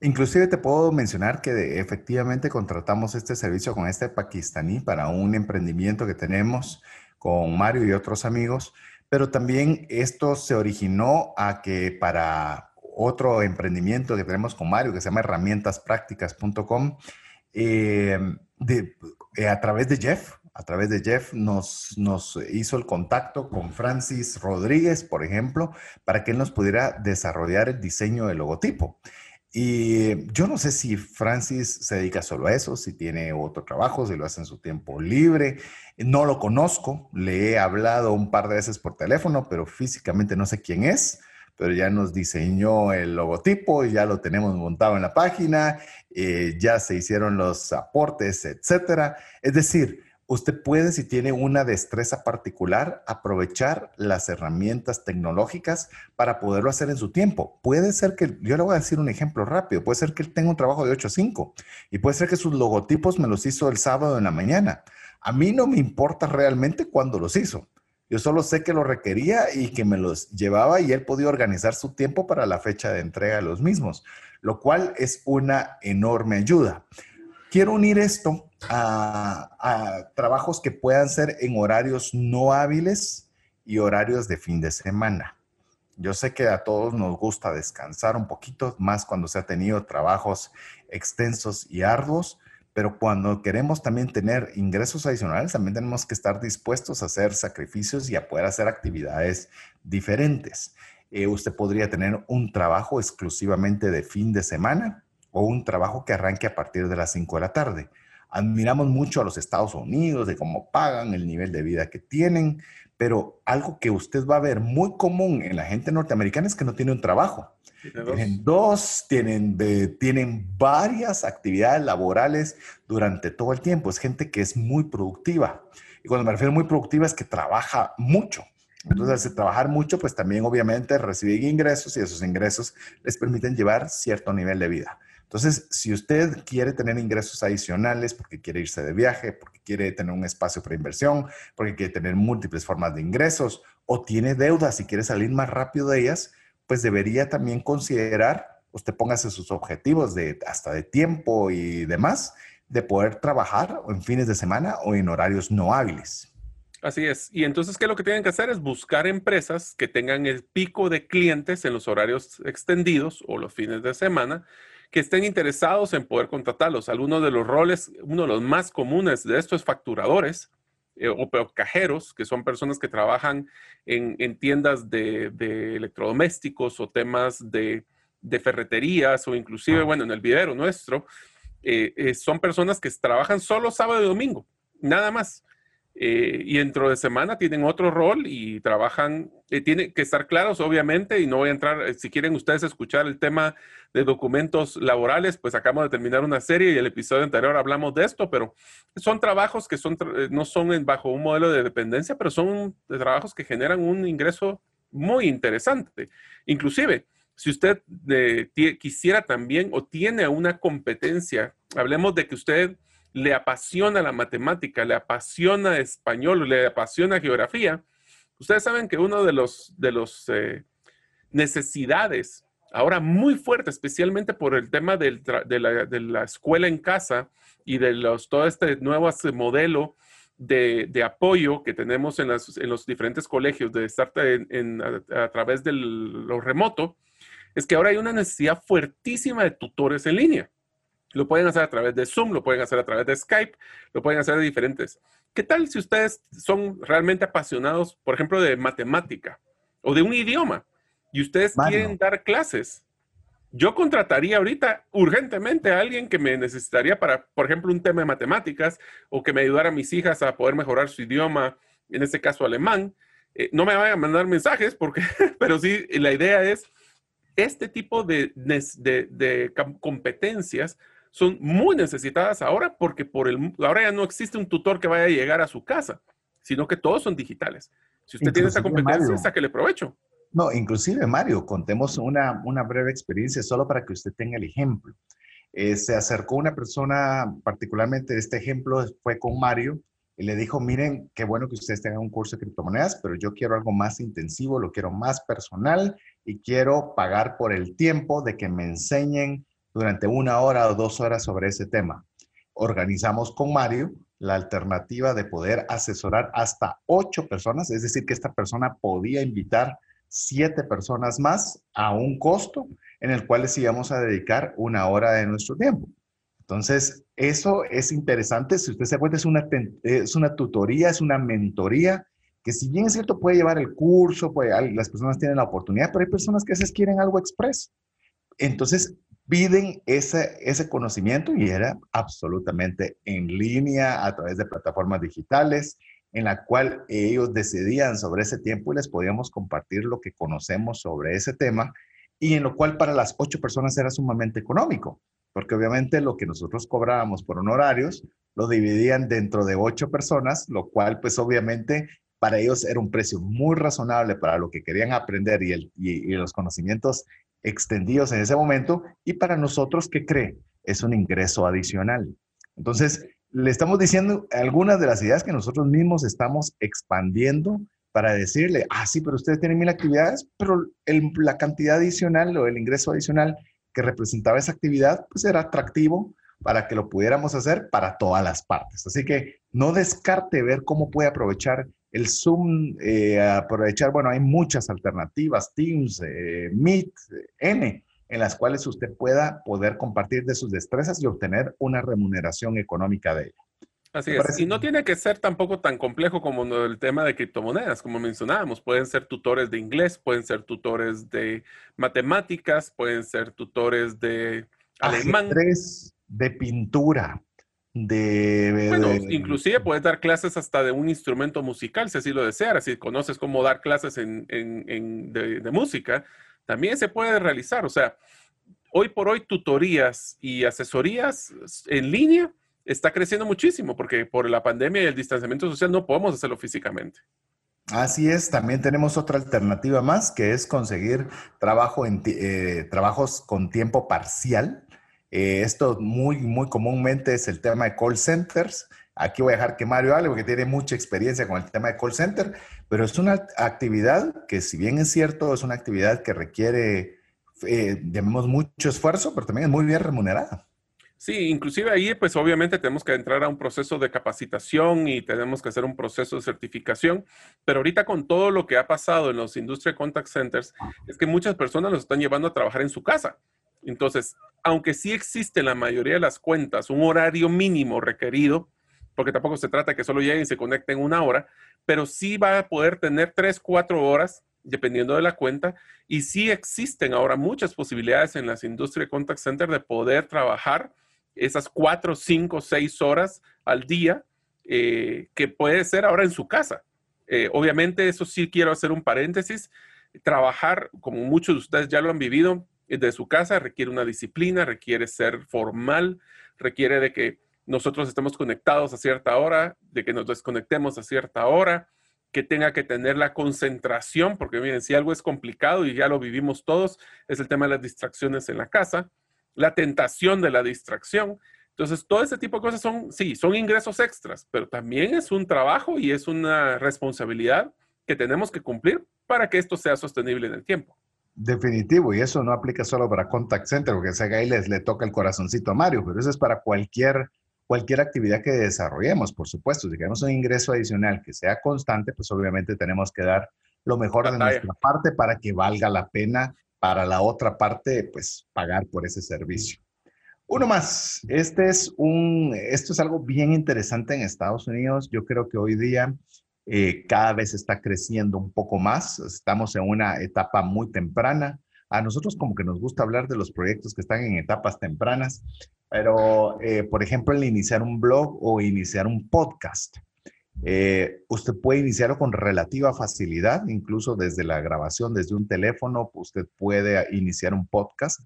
Inclusive te puedo mencionar que efectivamente contratamos este servicio con este pakistaní para un emprendimiento que tenemos con Mario y otros amigos pero también esto se originó a que para otro emprendimiento que tenemos con Mario, que se llama herramientasprácticas.com, eh, eh, a través de Jeff, a través de Jeff nos, nos hizo el contacto con Francis Rodríguez, por ejemplo, para que él nos pudiera desarrollar el diseño del logotipo. Y yo no sé si Francis se dedica solo a eso, si tiene otro trabajo, si lo hace en su tiempo libre. No lo conozco, le he hablado un par de veces por teléfono, pero físicamente no sé quién es, pero ya nos diseñó el logotipo ya lo tenemos montado en la página, eh, ya se hicieron los aportes, etcétera. Es decir, usted puede, si tiene una destreza particular, aprovechar las herramientas tecnológicas para poderlo hacer en su tiempo. Puede ser que, yo le voy a decir un ejemplo rápido, puede ser que él tenga un trabajo de 8 a 5 y puede ser que sus logotipos me los hizo el sábado en la mañana. A mí no me importa realmente cuándo los hizo. Yo solo sé que lo requería y que me los llevaba y él podía organizar su tiempo para la fecha de entrega de los mismos, lo cual es una enorme ayuda. Quiero unir esto a, trabajos que puedan ser en horarios no hábiles y horarios de fin de semana. Yo sé que a todos nos gusta descansar un poquito más cuando se ha tenido trabajos extensos y arduos, pero cuando queremos también tener ingresos adicionales, también tenemos que estar dispuestos a hacer sacrificios y a poder hacer actividades diferentes. Eh, usted podría tener un trabajo exclusivamente de fin de semana o un trabajo que arranque a partir de las 5 de la tarde. Admiramos mucho a los Estados Unidos, de cómo pagan, el nivel de vida que tienen, pero algo que usted va a ver muy común en la gente norteamericana es que no tiene un trabajo. Tienen dos, tienen, tienen varias actividades laborales durante todo el tiempo. Es gente que es muy productiva. Y cuando me refiero a muy productiva es que trabaja mucho. Entonces, al trabajar mucho, pues también obviamente reciben ingresos y esos ingresos les permiten llevar cierto nivel de vida. Entonces, si usted quiere tener ingresos adicionales porque quiere irse de viaje, porque quiere tener un espacio para inversión, porque quiere tener múltiples formas de ingresos o tiene deudas y quiere salir más rápido de ellas, pues debería también considerar, usted póngase sus objetivos de hasta de tiempo y demás, de poder trabajar en fines de semana o en horarios no hábiles. Así es. Y entonces, ¿qué es lo que tienen que hacer? Es buscar empresas que tengan el pico de clientes en los horarios extendidos o los fines de semana que estén interesados en poder contratarlos. Algunos de los roles, uno de los más comunes de esto es facturadores eh, o cajeros, que son personas que trabajan en, tiendas de, electrodomésticos o temas de, ferreterías o inclusive, ah. bueno, en el videro nuestro, eh, eh, son personas que trabajan solo sábado y domingo, nada más. Eh, y dentro de semana tienen otro rol y trabajan, eh, tienen que estar claros, obviamente, y no voy a entrar, eh, si quieren ustedes escuchar el tema de documentos laborales, pues acabamos de terminar una serie y el episodio anterior hablamos de esto, pero son trabajos que son, no son bajo un modelo de dependencia, pero son trabajos que generan un ingreso muy interesante. Inclusive, si usted quisiera también o tiene una competencia, hablemos de que usted le apasiona la matemática, le apasiona español, le apasiona geografía, ustedes saben que uno de los, de los eh, necesidades ahora muy fuerte, especialmente por el tema de, la, escuela en casa y de los, todo este nuevo modelo de, apoyo que tenemos en, los diferentes colegios de estar a, través de lo remoto, es que ahora hay una necesidad fuertísima de tutores en línea. Lo pueden hacer a través de Zoom, lo pueden hacer a través de Skype, lo pueden hacer de diferentes. ¿Qué tal si ustedes son realmente apasionados, por ejemplo, de matemática o de un idioma y ustedes quieren dar clases? Yo contrataría ahorita urgentemente a alguien que me necesitaría para, por ejemplo, un tema de matemáticas o que me ayudara a mis hijas a poder mejorar su idioma, en este caso alemán. Eh, no me vayan a mandar mensajes, porque, pero sí, la idea es, este tipo de, de, de competencias son muy necesitadas ahora porque por el, ahora ya no existe un tutor que vaya a llegar a su casa, sino que todos son digitales. Si usted tiene esa competencia, sáquele provecho. No, inclusive Mario, contemos una, una breve experiencia solo para que usted tenga el ejemplo. Eh, se acercó una persona, particularmente este ejemplo fue con Mario, y le dijo, miren, qué bueno que ustedes tengan un curso de criptomonedas, pero yo quiero algo más intensivo, lo quiero más personal y quiero pagar por el tiempo de que me enseñen durante una hora o dos horas sobre ese tema. Organizamos con Mario la alternativa de poder asesorar hasta ocho personas, es decir, que esta persona podía invitar siete personas más a un costo en el cual les íbamos a dedicar una hora de nuestro tiempo. Entonces, eso es interesante. Si usted se cuenta, es una, es una tutoría, es una mentoría, que si bien es cierto, puede llevar el curso, puede, las personas tienen la oportunidad, pero hay personas que a veces quieren algo express. Entonces, piden ese, ese conocimiento y era absolutamente en línea a través de plataformas digitales en la cual ellos decidían sobre ese tiempo y les podíamos compartir lo que conocemos sobre ese tema y en lo cual para las ocho personas era sumamente económico, porque obviamente lo que nosotros cobrábamos por honorarios lo dividían dentro de ocho personas, lo cual pues obviamente para ellos era un precio muy razonable para lo que querían aprender y, el, y los conocimientos extendidos en ese momento y para nosotros, ¿qué cree? Es un ingreso adicional. Entonces, le estamos diciendo algunas de las ideas que nosotros mismos estamos expandiendo para decirle, ah, sí, pero ustedes tienen mil actividades, pero la cantidad adicional o el ingreso adicional que representaba esa actividad, pues era atractivo para que lo pudiéramos hacer para todas las partes. Así que no descarte ver cómo puede aprovechar el Zoom, eh, aprovechar, bueno, hay muchas alternativas, Teams, eh, Meet, N, en las cuales usted pueda poder compartir de sus destrezas y obtener una remuneración económica de ella. Así es. Y no tiene que ser tampoco tan complejo como el tema de criptomonedas, como mencionábamos. Pueden ser tutores de inglés, pueden ser tutores de matemáticas, pueden ser tutores de alemán. de pintura, de, bueno, inclusive puedes dar clases hasta de un instrumento musical, si así lo deseas, si conoces cómo dar clases en, de, música, también se puede realizar. O sea, hoy por hoy tutorías y asesorías en línea está creciendo muchísimo porque por la pandemia y el distanciamiento social no podemos hacerlo físicamente. Así es, también tenemos otra alternativa más que es conseguir trabajo en, eh, trabajos con tiempo parcial eh, esto muy, muy comúnmente es el tema de call centers. Aquí voy a dejar que Mario hable porque tiene mucha experiencia con el tema de call center, pero es una actividad que si bien es cierto, es una actividad que requiere, eh, mucho esfuerzo, pero también es muy bien remunerada. Sí, inclusive ahí pues obviamente tenemos que entrar a un proceso de capacitación y tenemos que hacer un proceso de certificación, pero ahorita con todo lo que ha pasado en los Industria Contact Centers es que muchas personas los están llevando a trabajar en su casa. Entonces, aunque sí existe en la mayoría de las cuentas un horario mínimo requerido, porque tampoco se trata de que solo lleguen y se conecten una hora, pero sí va a poder tener tres, cuatro horas, dependiendo de la cuenta, y sí existen ahora muchas posibilidades en las industrias contact center de poder trabajar esas cuatro, cinco, seis horas al día eh, que puede ser ahora en su casa. Eh, obviamente, eso sí quiero hacer un paréntesis. Trabajar, como muchos de ustedes ya lo han vivido, de su casa requiere una disciplina, requiere ser formal, requiere de que nosotros estemos conectados a cierta hora, de que nos desconectemos a cierta hora, que tenga que tener la concentración, porque miren, si algo es complicado y ya lo vivimos todos, es el tema de las distracciones en la casa, la tentación de la distracción. Entonces, todo ese tipo de cosas son, sí, son ingresos extras, pero también es un trabajo y es una responsabilidad que tenemos que cumplir para que esto sea sostenible en el tiempo. Definitivo, y eso no aplica solo para Contact Center, porque ese ahí les le toca el corazoncito a Mario, pero eso es para cualquier, cualquier actividad que desarrollemos, por supuesto. Si queremos un ingreso adicional que sea constante, pues obviamente tenemos que dar lo mejor de nuestra parte para que valga la pena para la otra parte, pues pagar por ese servicio. Uno más, este es un, esto es algo bien interesante en Estados Unidos. Yo creo que hoy día eh, cada vez está creciendo un poco más. Estamos en una etapa muy temprana. A nosotros como que nos gusta hablar de los proyectos que están en etapas tempranas, pero eh, por ejemplo, el iniciar un blog o iniciar un podcast. Eh, usted puede iniciarlo con relativa facilidad, incluso desde la grabación, desde un teléfono, usted puede iniciar un podcast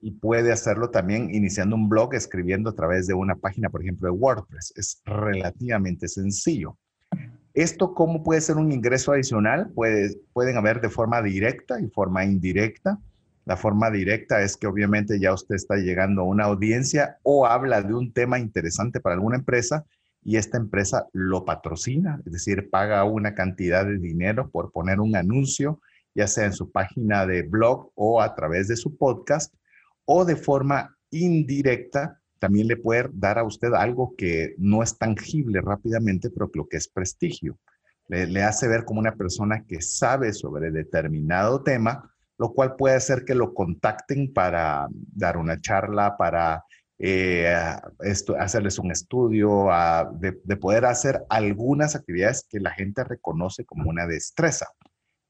y puede hacerlo también iniciando un blog, escribiendo a través de una página, por ejemplo, de WordPress. Es relativamente sencillo. ¿Esto cómo puede ser un ingreso adicional? pueden haber de forma directa y forma indirecta. La forma directa es que obviamente ya usted está llegando a una audiencia o habla de un tema interesante para alguna empresa y esta empresa lo patrocina, es decir, paga una cantidad de dinero por poner un anuncio, ya sea en su página de blog o a través de su podcast, o de forma indirecta también le puede dar a usted algo que no es tangible rápidamente, pero lo que es prestigio. Le, hace ver como una persona que sabe sobre determinado tema, lo cual puede hacer que lo contacten para dar una charla, para eh, hacerles un estudio, de, de, poder hacer algunas actividades que la gente reconoce como una destreza.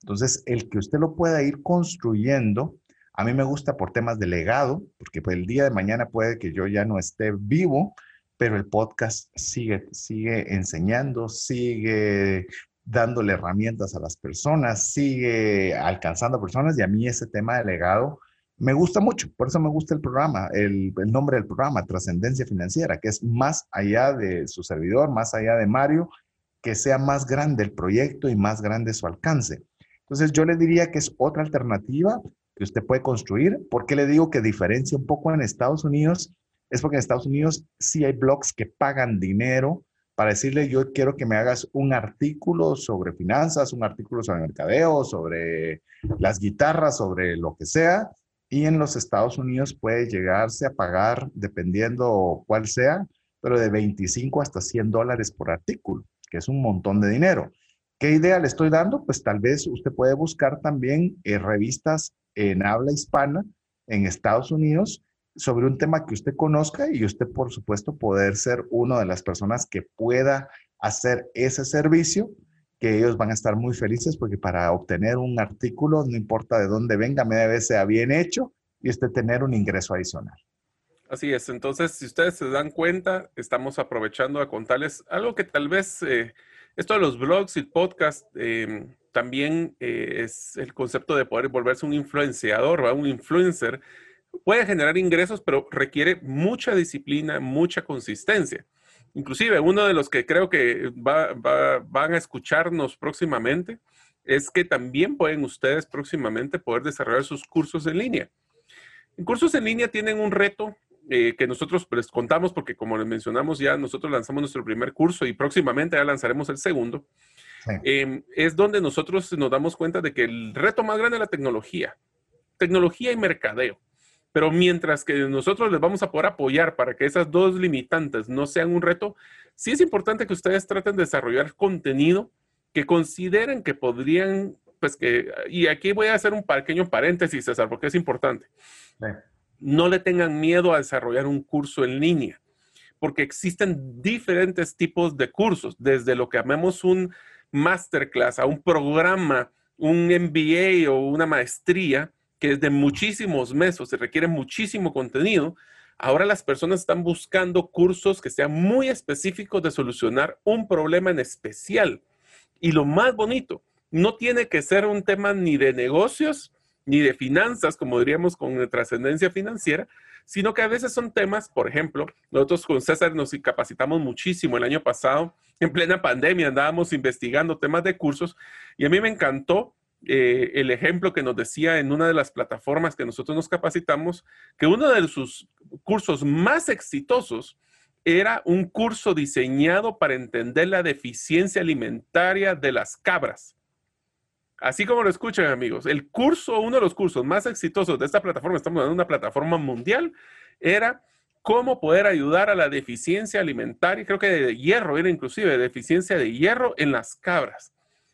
Entonces, el que usted lo pueda ir construyendo a mí me gusta por temas de legado, porque pues, el día de mañana puede que yo ya no esté vivo, pero el podcast sigue, sigue enseñando, sigue dándole herramientas a las personas, sigue alcanzando personas y a mí ese tema de legado me gusta mucho, por eso me gusta el programa, el, el nombre del programa, Trascendencia Financiera, que es más allá de su servidor, más allá de Mario, que sea más grande el proyecto y más grande su alcance. Entonces yo le diría que es otra alternativa que usted puede construir. ¿Por qué le digo que diferencia un poco en Estados Unidos? Es porque en Estados Unidos sí hay blogs que pagan dinero para decirle, yo quiero que me hagas un artículo sobre finanzas, un artículo sobre mercadeo, sobre las guitarras, sobre lo que sea. Y en los Estados Unidos puede llegarse a pagar, dependiendo cuál sea, pero de 25 hasta 100 dólares por artículo, que es un montón de dinero. ¿Qué idea le estoy dando? Pues tal vez usted puede buscar también eh, revistas en habla hispana en Estados Unidos sobre un tema que usted conozca y usted, por supuesto, poder ser una de las personas que pueda hacer ese servicio, que ellos van a estar muy felices porque para obtener un artículo, no importa de dónde venga, media vez sea bien hecho y usted tener un ingreso adicional. Así es, entonces si ustedes se dan cuenta, estamos aprovechando a contarles algo que tal vez, eh, esto de los blogs y podcast, eh, también eh, es el concepto de poder volverse un influenciador, un influencer. Puede generar ingresos, pero requiere mucha disciplina, mucha consistencia. Inclusive, uno de los que creo que van a escucharnos próximamente es que también pueden ustedes próximamente poder desarrollar sus cursos en línea. En cursos en línea tienen un reto eh, que nosotros les contamos porque como les mencionamos ya, nosotros lanzamos nuestro primer curso y próximamente ya lanzaremos el segundo. Em, es donde nosotros nos damos cuenta de que el reto más grande es la tecnología, tecnología y mercadeo. Pero mientras que nosotros les vamos a poder apoyar para que esas dos limitantes no sean un reto, sí es importante que ustedes traten de desarrollar contenido que consideren que podrían, pues que, y aquí voy a hacer un pequeño paréntesis, César, porque es importante. No le tengan miedo a desarrollar un curso en línea, porque existen diferentes tipos de cursos, desde lo que llamamos un masterclass, a un programa, un MBA o una maestría que es de muchísimos meses, se requiere muchísimo contenido, Ahora las personas están buscando cursos que sean muy específicos de solucionar un problema en especial. Y lo más bonito, no tiene que ser un tema ni de negocios ni de finanzas, como diríamos con trascendencia financiera, sino que a veces son temas, por ejemplo, nosotros con César nos capacitamos muchísimo el año pasado, en plena pandemia andábamos investigando temas de cursos y a mí me encantó eh, el ejemplo que nos decía en una de las plataformas que nosotros nos capacitamos, que uno de sus cursos más exitosos era un curso diseñado para entender la deficiencia alimentaria de las cabras. Así como lo escuchan, amigos, el curso, uno de los cursos más exitosos de esta plataforma, estamos hablando de una plataforma mundial, era cómo poder ayudar a la deficiencia alimentaria, creo que de hierro, era inclusive deficiencia de hierro en las cabras.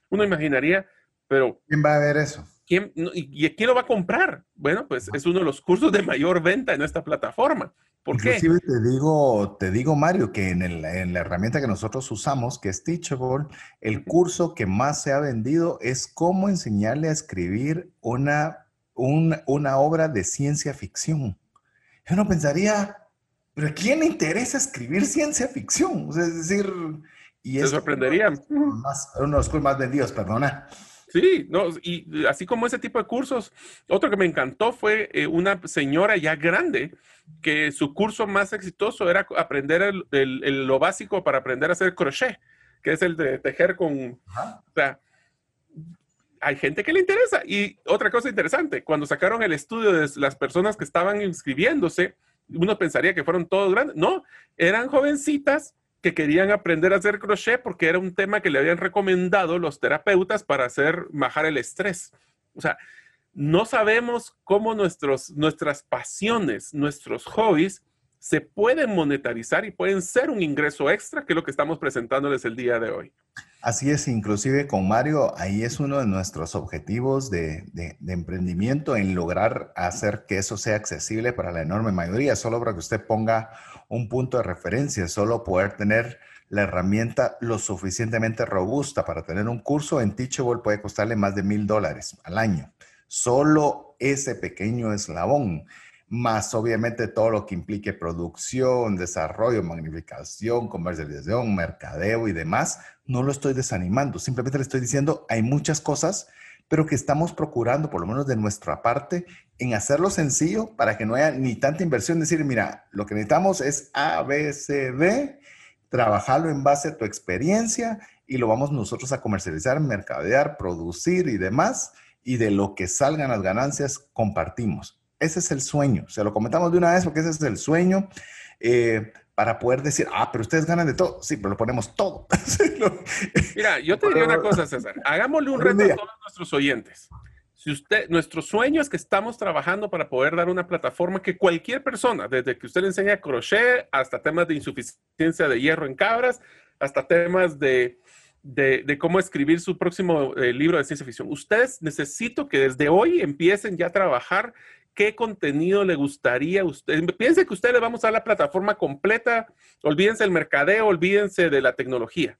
Uno imaginaría, pero... ¿Quién va a ver eso? ¿quién, y, quién lo va a comprar? Bueno, pues es uno de los cursos de mayor venta en esta plataforma. ¿Por Inclusive te digo, te digo, Mario, que en, la herramienta que nosotros usamos, que es Teachable, el curso que más se ha vendido es cómo enseñarle a escribir una, una obra de ciencia ficción. Yo no pensaría, pero ¿a quién le interesa escribir ciencia ficción? es decir, y se sorprendería. Más, uno de los más vendidos, perdona. Sí, no, y así como ese tipo de cursos, otro que me encantó fue eh, una señora ya grande que su curso más exitoso era aprender lo básico para aprender a hacer crochet, que es el de tejer con... O sea, hay gente que le interesa. Y otra cosa interesante, cuando sacaron el estudio de las personas que estaban inscribiéndose, uno pensaría que fueron todos grandes. No, eran jovencitas que querían aprender a hacer crochet porque era un tema que le habían recomendado los terapeutas para hacer bajar el estrés. O sea, no sabemos cómo nuestros, nuestras pasiones, nuestros hobbies se pueden monetarizar y pueden ser un ingreso extra, que es lo que estamos presentándoles el día de hoy. Así es, inclusive con Mario, ahí es uno de nuestros objetivos de, de, emprendimiento en lograr hacer que eso sea accesible para la enorme mayoría, solo para que usted ponga un punto de referencia, solo poder tener la herramienta lo suficientemente robusta para tener un curso en Teachable puede costarle más de mil dólares al año. Solo ese pequeño eslabón, más obviamente todo lo que implique producción, desarrollo, magnificación, comercialización, mercadeo y demás, no lo estoy desanimando. Simplemente le estoy diciendo, hay muchas cosas, pero que estamos procurando, por lo menos de nuestra parte, en hacerlo sencillo para que no haya ni tanta inversión. Decir, mira, lo que necesitamos es A, B, C, D, trabajarlo en base a tu experiencia y lo vamos nosotros a comercializar, mercadear, producir y demás y de lo que salgan las ganancias compartimos. Ese es el sueño. Se lo comentamos de una vez porque ese es el sueño eh, para poder decir, ah, pero ustedes ganan de todo. Sí, pero lo ponemos todo. Mira, yo te diría una cosa, César. Hagámosle un reto a todos nuestros oyentes. Usted, nuestro sueño es que estamos trabajando para poder dar una plataforma que cualquier persona, desde que usted le enseña crochet hasta temas de insuficiencia de hierro en cabras, hasta temas de cómo escribir su próximo eh, libro de ciencia ficción. Ustedes necesito que desde hoy empiecen ya a trabajar qué contenido le gustaría a usted. Piense que usted le vamos a dar la plataforma completa, olvídense del mercadeo, olvídense de la tecnología.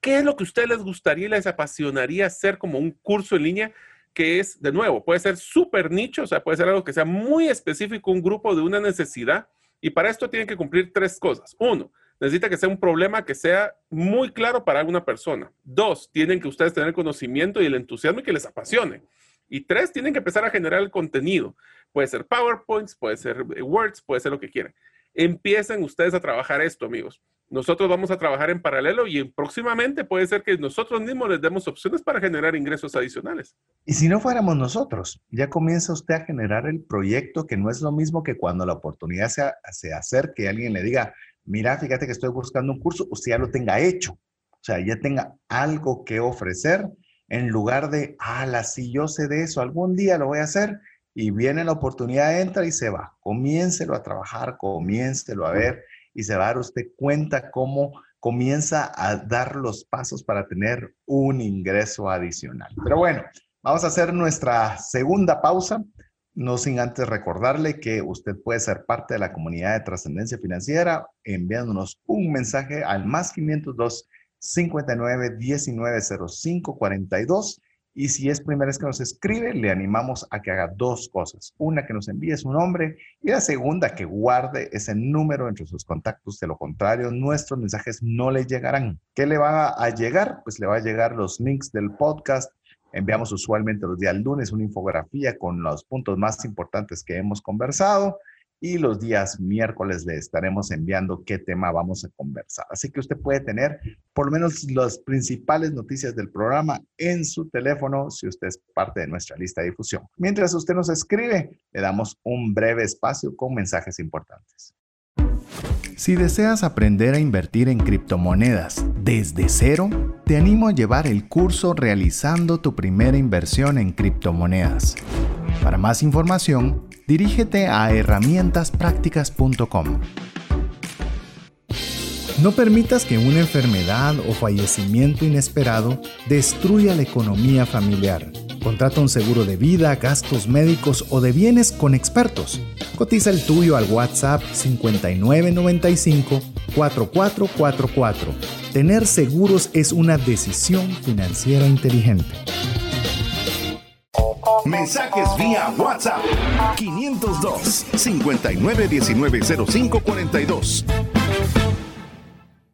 ¿Qué es lo que a ustedes les gustaría y les apasionaría hacer como un curso en línea? Que es, de nuevo, puede ser súper nicho, o sea, puede ser algo que sea muy específico, un grupo de una necesidad, y para esto tienen que cumplir tres cosas. Uno, necesita que sea un problema que sea muy claro para alguna persona. Dos, tienen que ustedes tener el conocimiento y el entusiasmo y que les apasione. Y tres, tienen que empezar a generar el contenido. Puede ser PowerPoints, puede ser eh, Words, puede ser lo que quieran. Empiecen ustedes a trabajar esto, amigos. Nosotros vamos a trabajar en paralelo y próximamente puede ser que nosotros mismos les demos opciones para generar ingresos adicionales. Y si no fuéramos nosotros, ya comienza usted a generar el proyecto que no es lo mismo que cuando la oportunidad se, se acerque y alguien le diga, mira, fíjate que estoy buscando un curso, usted ya lo tenga hecho, o sea, ya tenga algo que ofrecer en lugar de, ah, sí, yo sé de eso, algún día lo voy a hacer y viene la oportunidad, entra y se va. Comiéncelo a trabajar, comiéncelo a ver y se va a dar usted cuenta cómo comienza a dar los pasos para tener un ingreso adicional. Pero bueno, vamos a hacer nuestra segunda pausa. No sin antes recordarle que usted puede ser parte de la comunidad de trascendencia financiera enviándonos un mensaje al más 502 59 19 05 42 Y si es primera vez que nos escribe, le animamos a que haga dos cosas. Una, que nos envíe su nombre y la segunda, que guarde ese número entre sus contactos. De lo contrario, nuestros mensajes no le llegarán. ¿Qué le va a llegar? Pues le va a llegar los links del podcast. Enviamos usualmente los días lunes una infografía con los puntos más importantes que hemos conversado y los días miércoles le estaremos enviando qué tema vamos a conversar. Así que usted puede tener por lo menos las principales noticias del programa en su teléfono si usted es parte de nuestra lista de difusión. Mientras usted nos escribe, le damos un breve espacio con mensajes importantes. Si deseas aprender a invertir en criptomonedas desde cero, te animo a llevar el curso realizando tu primera inversión en criptomonedas. Para más información, dirígete a herramientasprácticas.com. No permitas que una enfermedad o fallecimiento inesperado destruya la economía familiar. Contrata un seguro de vida, gastos médicos o de bienes con expertos. Cotiza el tuyo al WhatsApp 5995 4444. Tener seguros es una decisión financiera inteligente. Mensajes vía WhatsApp 502 59190542.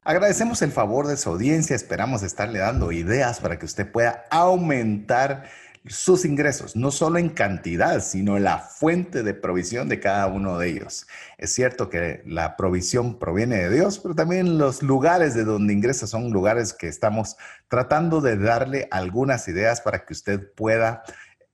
Agradecemos el favor de su audiencia, esperamos estarle dando ideas para que usted pueda aumentar sus ingresos, no solo en cantidad, sino la fuente de provisión de cada uno de ellos. Es cierto que la provisión proviene de Dios, pero también los lugares de donde ingresa son lugares que estamos tratando de darle algunas ideas para que usted pueda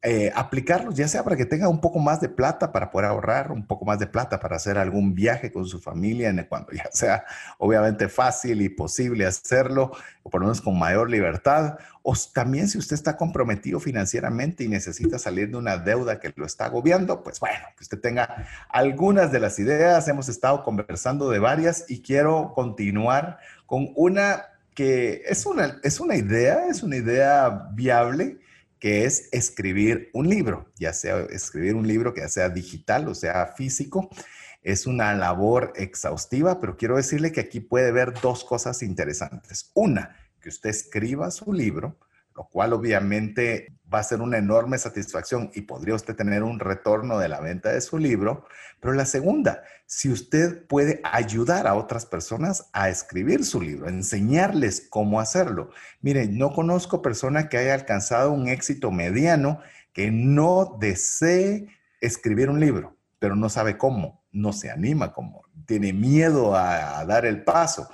eh, aplicarlos, ya sea para que tenga un poco más de plata para poder ahorrar, un poco más de plata para hacer algún viaje con su familia, en cuando ya sea obviamente fácil y posible hacerlo, o por lo menos con mayor libertad, o también si usted está comprometido financieramente y necesita salir de una deuda que lo está agobiando, pues bueno, que usted tenga algunas de las ideas. Hemos estado conversando de varias y quiero continuar con una que es una, es una idea, es una idea viable que es escribir un libro, ya sea escribir un libro que sea digital o sea físico. Es una labor exhaustiva, pero quiero decirle que aquí puede ver dos cosas interesantes. Una, que usted escriba su libro, lo cual obviamente va a ser una enorme satisfacción y podría usted tener un retorno de la venta de su libro. Pero la segunda, si usted puede ayudar a otras personas a escribir su libro, enseñarles cómo hacerlo. Mire, no conozco persona que haya alcanzado un éxito mediano que no desee escribir un libro, pero no sabe cómo, no se anima cómo, tiene miedo a, a dar el paso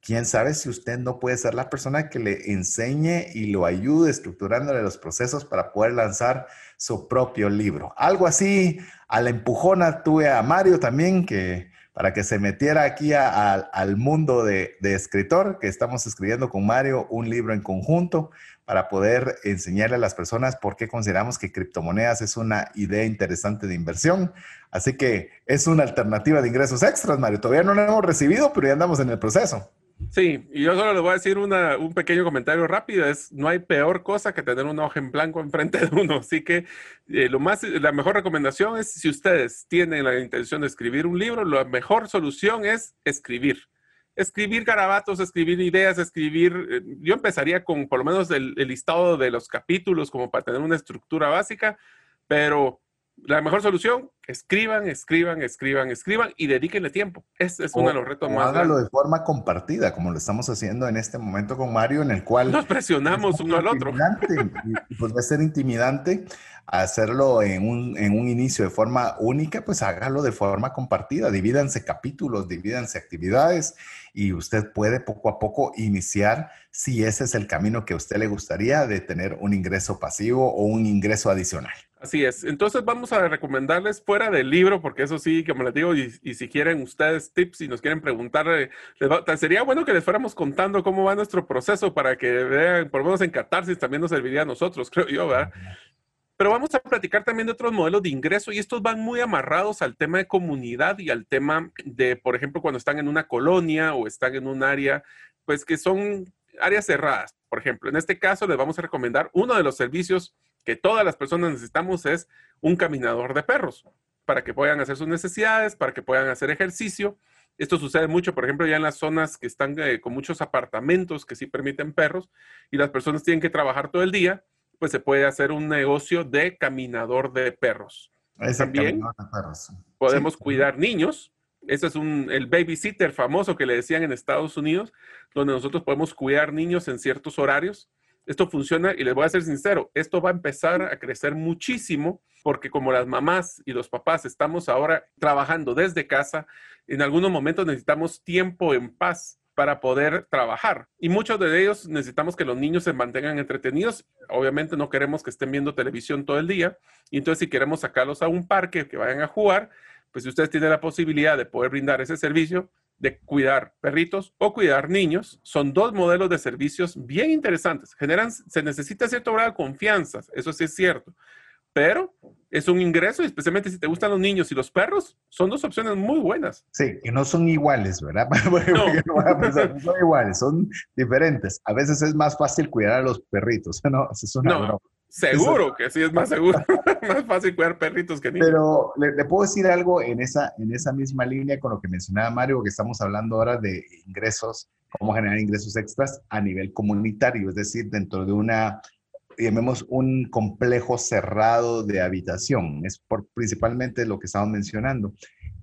quién sabe si usted no puede ser la persona que le enseñe y lo ayude estructurándole los procesos para poder lanzar su propio libro. Algo así, a la empujona tuve a Mario también, que para que se metiera aquí al mundo de, de, escritor, que estamos escribiendo con Mario un libro en conjunto para poder enseñarle a las personas por qué consideramos que criptomonedas es una idea interesante de inversión. Así que es una alternativa de ingresos extras, Mario. Todavía no lo hemos recibido, pero ya andamos en el proceso. Sí, y yo solo le voy a decir un pequeño comentario rápido, es no hay peor cosa que tener una hoja en blanco enfrente de uno, así que eh, lo más, la mejor recomendación es si ustedes tienen la intención de escribir un libro, la mejor solución es escribir. Escribir garabatos, escribir ideas, escribir, eh, yo empezaría con por lo menos el listado de los capítulos como para tener una estructura básica, pero la mejor solución, escriban, escriban, escriban, escriban y dedíquenle tiempo. Ese es uno de los retos más hágalo de forma compartida, como lo estamos haciendo en este momento con Mario, en el cual... Nos presionamos uno al otro. Y, pues va a ser intimidante hacerlo en un, en un inicio de forma única, pues hágalo de forma compartida. Divídanse capítulos, divídanse actividades y usted puede poco a poco iniciar si ese es el camino que a usted le gustaría de tener un ingreso pasivo o un ingreso adicional. Así es. Entonces vamos a recomendarles fuera del libro, porque eso sí, como les digo, y, si quieren ustedes tips y nos quieren preguntar, eh, sería bueno que les fuéramos contando cómo va nuestro proceso para que vean, por lo menos en catarsis también nos serviría a nosotros, creo yo, ¿verdad? Pero vamos a platicar también de otros modelos de ingreso y estos van muy amarrados al tema de comunidad y al tema de, por ejemplo, cuando están en una colonia o están en un área, pues que son áreas cerradas. Por ejemplo, en este caso les vamos a recomendar uno de los servicios que todas las personas necesitamos es un caminador de perros para que puedan hacer sus necesidades, para que puedan hacer ejercicio. Esto sucede mucho, por ejemplo, ya en las zonas que están eh, con muchos apartamentos que sí permiten perros y las personas tienen que trabajar todo el día pues se puede hacer un negocio de caminador de perros. También podemos cuidar niños. Ese es un, el babysitter famoso que le decían en Estados Unidos, donde nosotros podemos cuidar niños en ciertos horarios. Esto funciona y les voy a ser sincero, esto va a empezar a crecer muchísimo porque como las mamás y los papás estamos ahora trabajando desde casa, en algunos momentos necesitamos tiempo en paz para poder trabajar. Y muchos de ellos necesitamos que los niños se mantengan entretenidos. Obviamente no queremos que estén viendo televisión todo el día. Y entonces si queremos sacarlos a un parque, que vayan a jugar, pues si ustedes tienen la posibilidad de poder brindar ese servicio, de cuidar perritos o cuidar niños, son dos modelos de servicios bien interesantes. Generan, se necesita cierto grado de confianza, eso sí es cierto, pero es un ingreso, especialmente si te gustan los niños y los perros, son dos opciones muy buenas. Sí, que no son iguales, ¿verdad? No. no son iguales, son diferentes. A veces es más fácil cuidar a los perritos, ¿no? Es no. Seguro que sí es más seguro, más fácil cuidar perritos que niños. Pero le, puedo decir algo en esa, en esa misma línea con lo que mencionaba Mario, que estamos hablando ahora de ingresos, cómo generar ingresos extras a nivel comunitario, es decir, dentro de una llamemos un complejo cerrado de habitación. Es por, principalmente lo que estamos mencionando.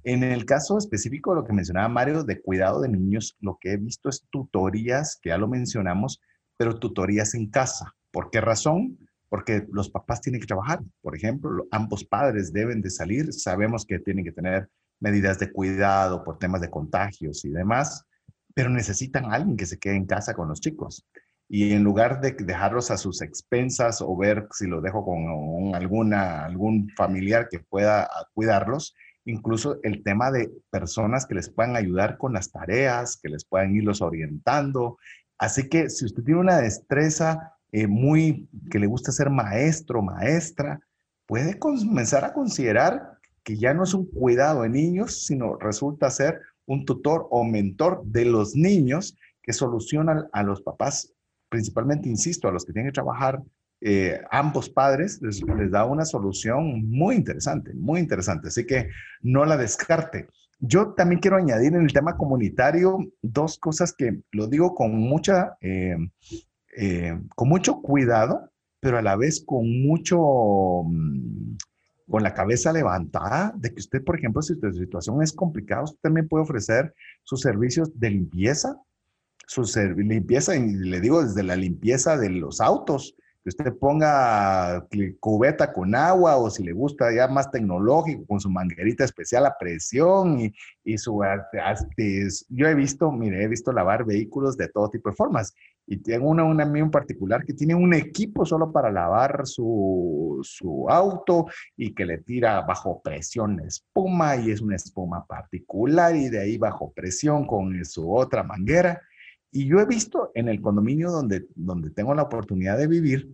En el caso específico, lo que mencionaba Mario de cuidado de niños, lo que he visto es tutorías, que ya lo mencionamos, pero tutorías en casa. ¿Por qué razón? Porque los papás tienen que trabajar. Por ejemplo, ambos padres deben de salir. Sabemos que tienen que tener medidas de cuidado por temas de contagios y demás, pero necesitan a alguien que se quede en casa con los chicos y en lugar de dejarlos a sus expensas o ver si lo dejo con alguna, algún familiar que pueda ah, cuidarlos, incluso el tema de personas que les puedan ayudar con las tareas, que les puedan irlos orientando. Así que si usted tiene una destreza eh, muy que le gusta ser maestro, maestra, puede comenzar a considerar que ya no es un cuidado de niños, sino resulta ser un tutor o mentor de los niños que solucionan a los papás principalmente, insisto, a los que tienen que trabajar eh, ambos padres, les, da una solución muy interesante, muy interesante. Así que no la descarte. Yo también quiero añadir en el tema comunitario dos cosas que lo digo con mucha, eh, eh, con mucho cuidado, pero a la vez con mucho, mm, con la cabeza levantada, de que usted, por ejemplo, si su situación es complicada, usted también puede ofrecer sus servicios de limpieza, su limpieza, y le digo desde la limpieza de los autos, que usted ponga cubeta con agua o si le gusta ya más tecnológico, con su manguerita especial a presión y, y su... Yo he visto, mire, he visto lavar vehículos de todo tipo de formas y tengo una, una en particular que tiene un equipo solo para lavar su, su auto y que le tira bajo presión espuma y es una espuma particular y de ahí bajo presión con su otra manguera y yo he visto en el condominio donde, donde tengo la oportunidad de vivir,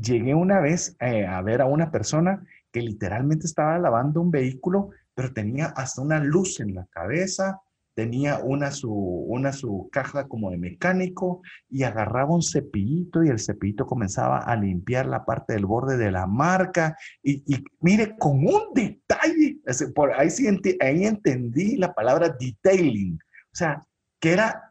llegué una vez eh, a ver a una persona que literalmente estaba lavando un vehículo, pero tenía hasta una luz en la cabeza, tenía una su, una su caja como de mecánico y agarraba un cepillito y el cepillito comenzaba a limpiar la parte del borde de la marca y, y mire, con un detalle, por ahí sí ahí entendí la palabra detailing, o sea, que era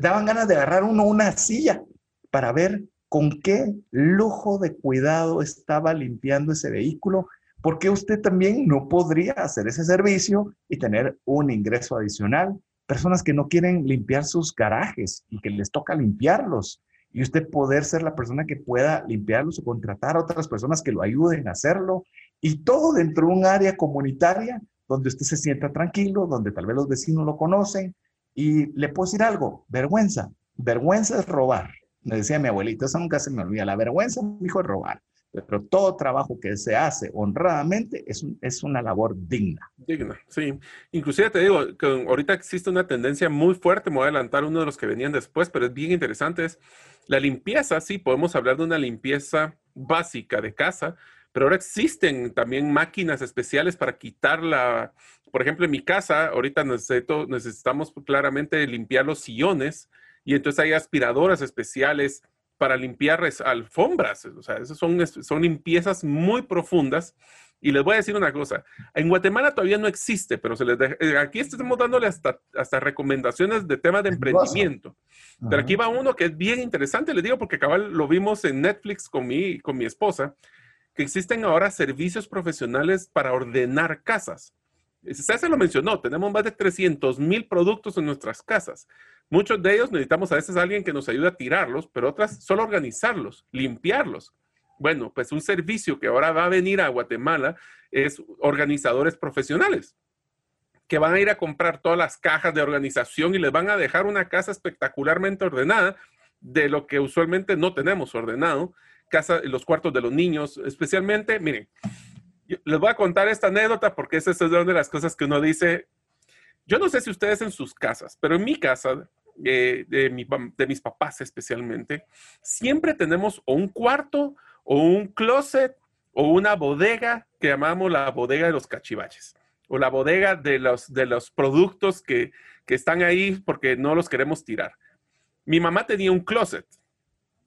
daban ganas de agarrar uno una silla para ver con qué lujo de cuidado estaba limpiando ese vehículo, porque usted también no podría hacer ese servicio y tener un ingreso adicional. Personas que no quieren limpiar sus garajes y que les toca limpiarlos, y usted poder ser la persona que pueda limpiarlos o contratar a otras personas que lo ayuden a hacerlo, y todo dentro de un área comunitaria donde usted se sienta tranquilo, donde tal vez los vecinos lo conocen, y le puedo decir algo, vergüenza. Vergüenza es robar. Me decía mi abuelito, eso nunca se me olvida. La vergüenza, mi hijo, es robar. Pero todo trabajo que se hace honradamente es, es una labor digna. Digna, sí. Inclusive te digo que ahorita existe una tendencia muy fuerte, me voy a adelantar uno de los que venían después, pero es bien interesante, es la limpieza, sí, podemos hablar de una limpieza básica de casa, pero ahora existen también máquinas especiales para quitar la, por ejemplo, en mi casa, ahorita necesito, necesitamos claramente limpiar los sillones y entonces hay aspiradoras especiales para limpiar alfombras. O sea, esas son, son limpiezas muy profundas Y les voy a decir una cosa, en Guatemala todavía no existe, pero se les eh, aquí estamos dándole hasta, hasta recomendaciones de temas de emprendimiento. Pero aquí va uno que es bien interesante, les digo, porque cabal lo vimos en Netflix con mi, con mi esposa, que existen ahora servicios profesionales para ordenar casas. César lo mencionó, tenemos más de 300 mil productos en nuestras casas. Muchos de ellos necesitamos a veces a alguien que nos ayude a tirarlos, pero otras solo organizarlos, limpiarlos. Bueno, pues un servicio que ahora va a venir a Guatemala es organizadores profesionales, que van a ir a comprar todas las cajas de organización y les van a dejar una casa espectacularmente ordenada de lo que usualmente no tenemos ordenado, casa, los cuartos de los niños, especialmente, miren, les voy a contar esta anécdota porque esa es una de las cosas que uno dice, yo no sé si ustedes en sus casas, pero en mi casa, eh, de, de mis papás especialmente, siempre tenemos un cuarto o un closet o una bodega que llamamos la bodega de los cachivaches o la bodega de los, de los productos que, que están ahí porque no los queremos tirar. Mi mamá tenía un closet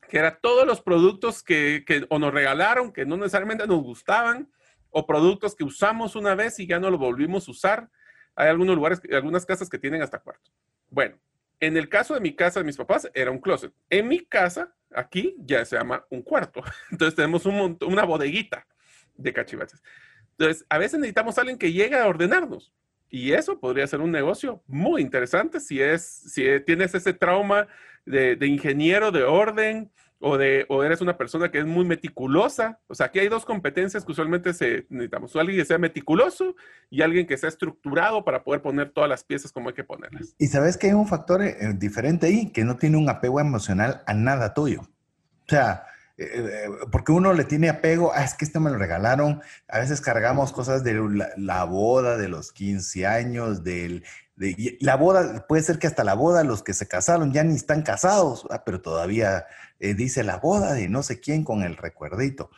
que era todos los productos que, que o nos regalaron, que no necesariamente nos gustaban, o productos que usamos una vez y ya no lo volvimos a usar. Hay algunos lugares, algunas casas que tienen hasta cuarto. Bueno, en el caso de mi casa, de mis papás, era un closet. En mi casa, aquí, ya se llama un cuarto. Entonces tenemos un una bodeguita de cachivaches. Entonces, a veces necesitamos a alguien que llegue a ordenarnos. Y eso podría ser un negocio muy interesante si, es, si tienes ese trauma de, de ingeniero de orden, o, de, o eres una persona que es muy meticulosa. O sea, aquí hay dos competencias que usualmente se, necesitamos. Alguien que sea meticuloso y alguien que sea estructurado para poder poner todas las piezas como hay que ponerlas. Y sabes que hay un factor eh, diferente ahí, que no tiene un apego emocional a nada tuyo. O sea, eh, eh, porque uno le tiene apego, ah, es que este me lo regalaron. A veces cargamos cosas de la, la boda, de los 15 años, del la boda, puede ser que hasta la boda, los que se casaron ya ni están casados, ah, pero todavía eh, dice la boda de no sé quién con el recuerdito.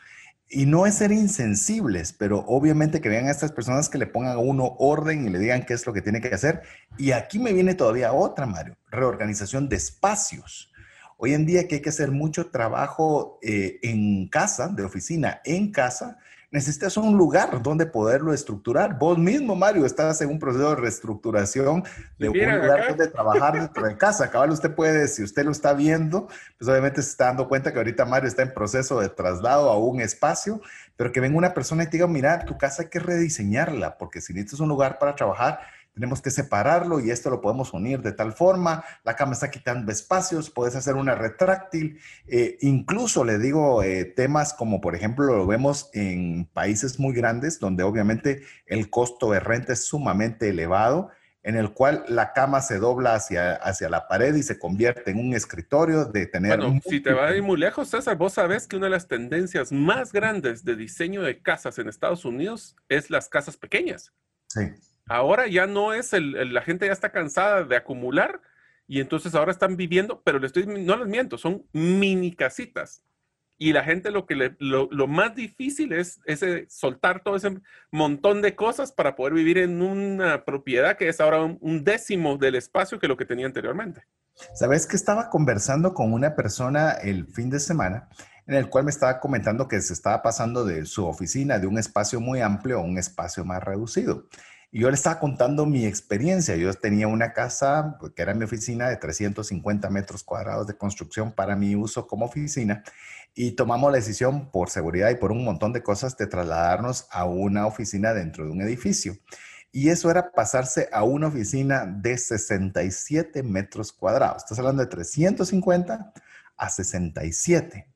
Y no es ser insensibles, pero obviamente que vean a estas personas que le pongan a uno orden y le digan qué es lo que tiene que hacer. Y aquí me viene todavía otra, Mario, reorganización de espacios. Hoy en día que hay que hacer mucho trabajo eh, en casa, de oficina, en casa, necesitas un lugar donde poderlo estructurar. Vos mismo, Mario, estás en un proceso de reestructuración de un lugar donde trabajar dentro de casa. Cabal, usted puede, si usted lo está viendo, pues obviamente se está dando cuenta que ahorita Mario está en proceso de traslado a un espacio, pero que venga una persona y te diga, mira, tu casa hay que rediseñarla, porque si necesitas un lugar para trabajar, tenemos que separarlo y esto lo podemos unir de tal forma, la cama está quitando espacios, puedes hacer una retráctil, eh, incluso le digo eh, temas como por ejemplo lo vemos en países muy grandes donde obviamente el costo de renta es sumamente elevado, en el cual la cama se dobla hacia, hacia la pared y se convierte en un escritorio de tener... Bueno, si te va a ir muy lejos, César, vos sabés que una de las tendencias más grandes de diseño de casas en Estados Unidos es las casas pequeñas. Sí. Ahora ya no es el, la gente ya está cansada de acumular y entonces ahora están viviendo, pero estoy, no les miento, son mini casitas. Y la gente lo que le, lo, más difícil es ese soltar todo ese montón de cosas para poder vivir en una propiedad que es ahora un, décimo del espacio que lo que tenía anteriormente. Sabes que estaba conversando con una persona el fin de semana en el cual me estaba comentando que se estaba pasando de su oficina de un espacio muy amplio a un espacio más reducido. Yo le estaba contando mi experiencia. Yo tenía una casa pues, que era mi oficina de 350 metros cuadrados de construcción para mi uso como oficina y tomamos la decisión por seguridad y por un montón de cosas de trasladarnos a una oficina dentro de un edificio. Y eso era pasarse a una oficina de 67 metros cuadrados. Estás hablando de 350 a 67.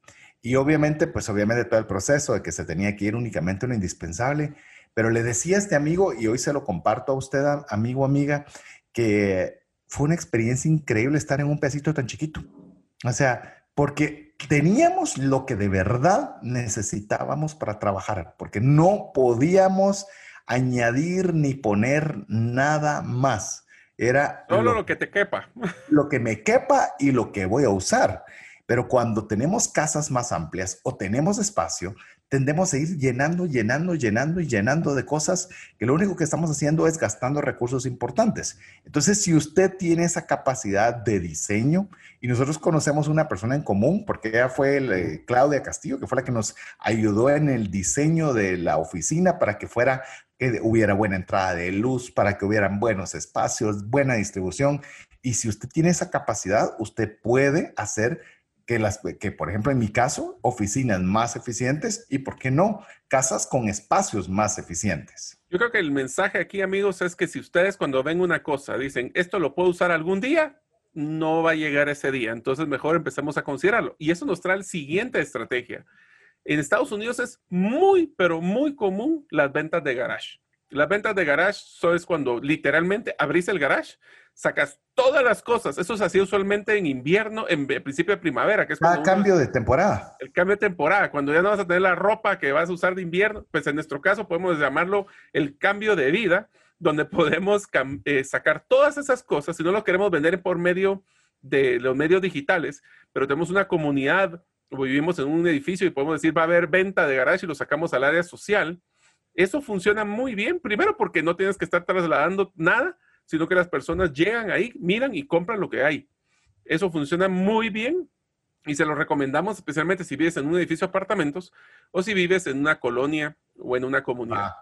Y obviamente, pues obviamente todo el proceso de que se tenía que ir únicamente lo indispensable pero le decía a este amigo, y hoy se lo comparto a usted, amigo, amiga, que fue una experiencia increíble estar en un pedacito tan chiquito. O sea, porque teníamos lo que de verdad necesitábamos para trabajar, porque no podíamos añadir ni poner nada más. Era solo lo, lo, que te quepa. Lo que me quepa y lo que voy a usar. Pero cuando tenemos casas más amplias o tenemos espacio, tendemos a ir llenando, llenando, llenando y llenando de cosas que lo único que estamos haciendo es gastando recursos importantes. Entonces, si usted tiene esa capacidad de diseño, y nosotros conocemos una persona en común, porque ella fue eh, Claudia Castillo, que fue la que nos ayudó en el diseño de la oficina para que fuera que hubiera buena entrada de luz, para que hubieran buenos espacios, buena distribución. Y si usted tiene esa capacidad, usted puede hacer que, las, que, por ejemplo, en mi caso, oficinas más eficientes y, ¿por qué no?, casas con espacios más eficientes. Yo creo que el mensaje aquí, amigos, es que si ustedes cuando ven una cosa dicen, esto lo puedo usar algún día, no va a llegar ese día. Entonces, mejor empecemos a considerarlo. Y eso nos trae la siguiente estrategia. En Estados Unidos es muy, pero muy común las ventas de garage. Las ventas de garage son es cuando literalmente abrís el garage sacas todas las cosas. Eso se hacía usualmente en invierno, en principio de primavera, que es cuando cambio de temporada. El cambio de temporada, cuando ya no vas a tener la ropa que vas a usar de invierno, pues en nuestro caso podemos llamarlo el cambio de vida, donde podemos eh, sacar todas esas cosas, si no lo queremos vender por medio de los medios digitales, pero tenemos una comunidad o vivimos en un edificio y podemos decir va a haber venta de garage y lo sacamos al área social. Eso funciona muy bien, primero porque no tienes que estar trasladando nada, sino que las personas llegan ahí, miran y compran lo que hay. Eso funciona muy bien y se lo recomendamos especialmente si vives en un edificio de apartamentos o si vives en una colonia o en una comunidad. Ah.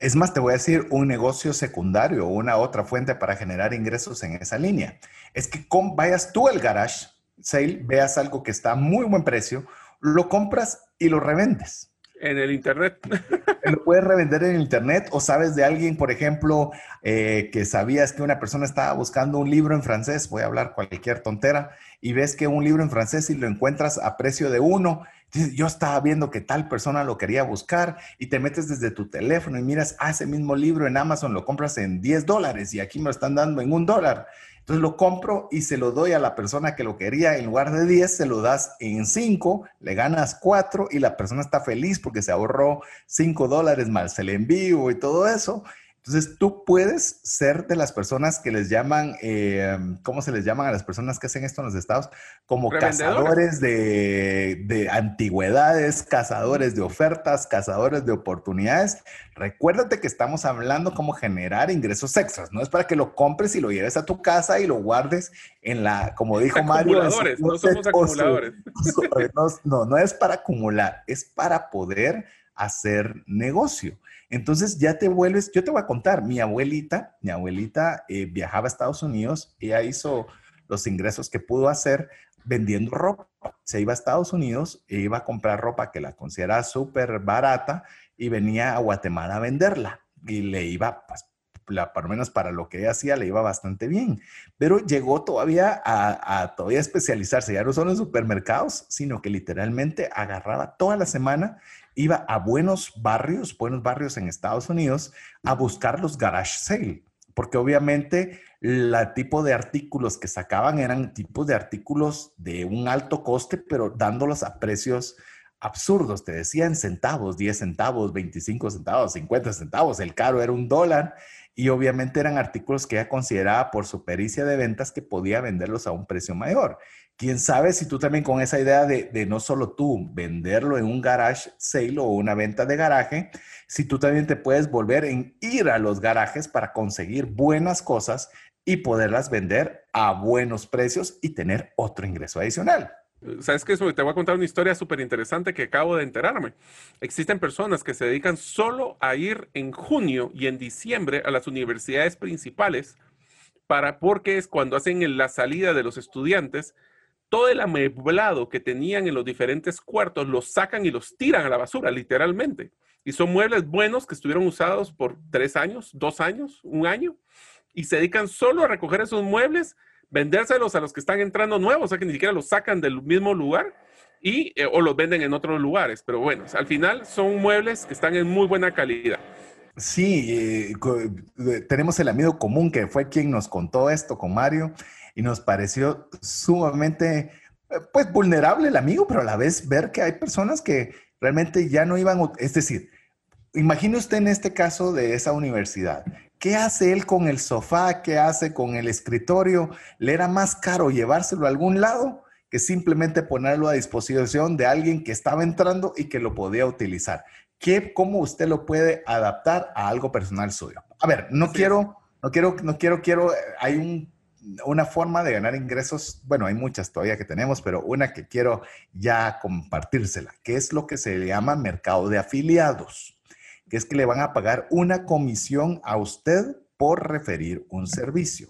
Es más, te voy a decir un negocio secundario o una otra fuente para generar ingresos en esa línea. Es que vayas tú al garage sale, veas algo que está a muy buen precio, lo compras y lo revendes. En el Internet. Lo puedes revender en Internet o sabes de alguien, por ejemplo, eh, que sabías que una persona estaba buscando un libro en francés, voy a hablar cualquier tontera, y ves que un libro en francés y lo encuentras a precio de uno. yo estaba viendo que tal persona lo quería buscar y te metes desde tu teléfono y miras, ah, ese mismo libro en Amazon lo compras en 10 dólares y aquí me lo están dando en un dólar. Entonces lo compro y se lo doy a la persona que lo quería. En lugar de 10, se lo das en 5, le ganas 4 y la persona está feliz porque se ahorró 5 dólares más el envío y todo eso. Entonces, tú puedes ser de las personas que les llaman, eh, ¿cómo se les llaman a las personas que hacen esto en los estados? Como cazadores de, de, antigüedades, cazadores de ofertas, cazadores de oportunidades. Recuérdate que estamos hablando cómo generar ingresos extras. No es para que lo compres y lo lleves a tu casa y lo guardes en la, como dijo Mario. Acumuladores, no somos acumuladores. No, no, no es para acumular, es para poder hacer negocio. Entonces ya te vuelves, yo te voy a contar, mi abuelita, mi abuelita eh, viajaba a Estados Unidos, ella hizo los ingresos que pudo hacer vendiendo ropa. Se iba a Estados Unidos e iba a comprar ropa que la consideraba súper barata y venía a Guatemala a venderla. Y le iba, pues, por lo menos para lo que ella hacía, le iba bastante bien. Pero llegó todavía a, a todavía especializarse, ya no solo en supermercados, sino que literalmente agarraba toda la semana iba a buenos barrios, buenos barrios en Estados Unidos, a buscar los garage sale, porque obviamente el tipo de artículos que sacaban eran tipos de artículos de un alto coste, pero dándolos a precios absurdos. Te decían centavos, 10 centavos, 25 centavos, 50 centavos. El caro era un dólar y obviamente eran artículos que ella consideraba por su pericia de ventas que podía venderlos a un precio mayor quién sabe si tú también con esa idea de, no solo tú venderlo en un garage sale o una venta de garaje, si tú también te puedes volver en ir a los garajes para conseguir buenas cosas y poderlas vender a buenos precios y tener otro ingreso adicional. ¿Sabes qué? Te voy a contar una historia súper interesante que acabo de enterarme. Existen personas que se dedican solo a ir en junio y en diciembre a las universidades principales para, porque es cuando hacen la salida de los estudiantes todo el amueblado que tenían en los diferentes cuartos los sacan y los tiran a la basura, literalmente. Y son muebles buenos que estuvieron usados por tres años, dos años, un año, y se dedican solo a recoger esos muebles, vendérselos a los que están entrando nuevos, o sea que ni siquiera los sacan del mismo lugar y eh, o los venden en otros lugares. Pero bueno, al final son muebles que están en muy buena calidad. Sí, eh, eh, tenemos el amigo común que fue quien nos contó esto con Mario y nos pareció sumamente, eh, pues, vulnerable el amigo, pero a la vez ver que hay personas que realmente ya no iban, es decir, imagine usted en este caso de esa universidad, ¿qué hace él con el sofá? ¿Qué hace con el escritorio? ¿Le era más caro llevárselo a algún lado? que simplemente ponerlo a disposición de alguien que estaba entrando y que lo podía utilizar. ¿Qué, ¿Cómo usted lo puede adaptar a algo personal suyo? A ver, no quiero, no quiero, no quiero, quiero, hay un una forma de ganar ingresos, bueno, hay muchas todavía que tenemos, pero una que quiero ya compartírsela, que es lo que se llama mercado de afiliados, que es que le van a pagar una comisión a usted por referir un servicio.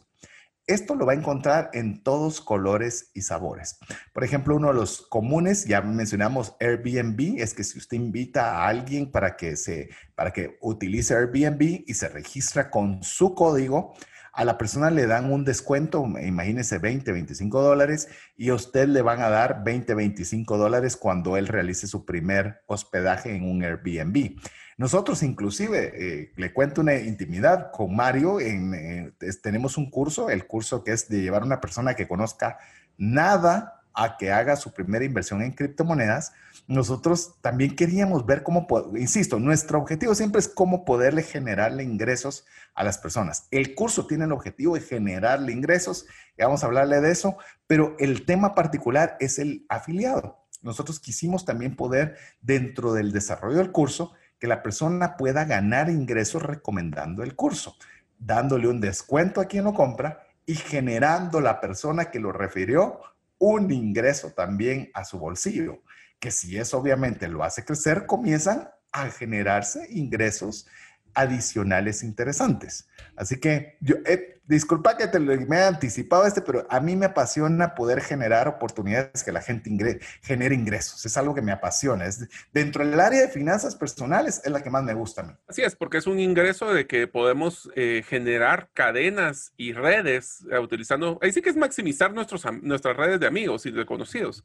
Esto lo va a encontrar en todos colores y sabores. Por ejemplo, uno de los comunes, ya mencionamos Airbnb, es que si usted invita a alguien para que se para que utilice Airbnb y se registra con su código, a la persona le dan un descuento, imagínese 20, 25 dólares, y a usted le van a dar 20, 25 dólares cuando él realice su primer hospedaje en un Airbnb. Nosotros inclusive, eh, le cuento una intimidad con Mario, en, tenemos un curso, el curso que es de llevar a una persona que conozca nada a que haga su primera inversión en criptomonedas, nosotros también queríamos ver cómo, insisto, nuestro objetivo siempre es cómo poderle generarle ingresos a las personas. El curso tiene el objetivo de generarle ingresos, y vamos a hablarle de eso, pero el tema particular es el afiliado. Nosotros quisimos también poder, dentro del desarrollo del curso, que la persona pueda ganar ingresos recomendando el curso, dándole un descuento a quien lo compra y generando la persona que lo refirió un ingreso también a su bolsillo, que si eso obviamente lo hace crecer, comienzan a generarse ingresos adicionales interesantes. Así que yo, eh, disculpa que te lo, me he anticipado este, pero a mí me apasiona poder generar oportunidades que la gente genere ingresos. Es algo que me apasiona. Es, dentro del área de finanzas personales es la que más me gusta a mí. Así es, porque es un ingreso de que podemos eh, generar cadenas y redes eh, utilizando, ahí sí que es maximizar nuestros, nuestras redes de amigos y de conocidos.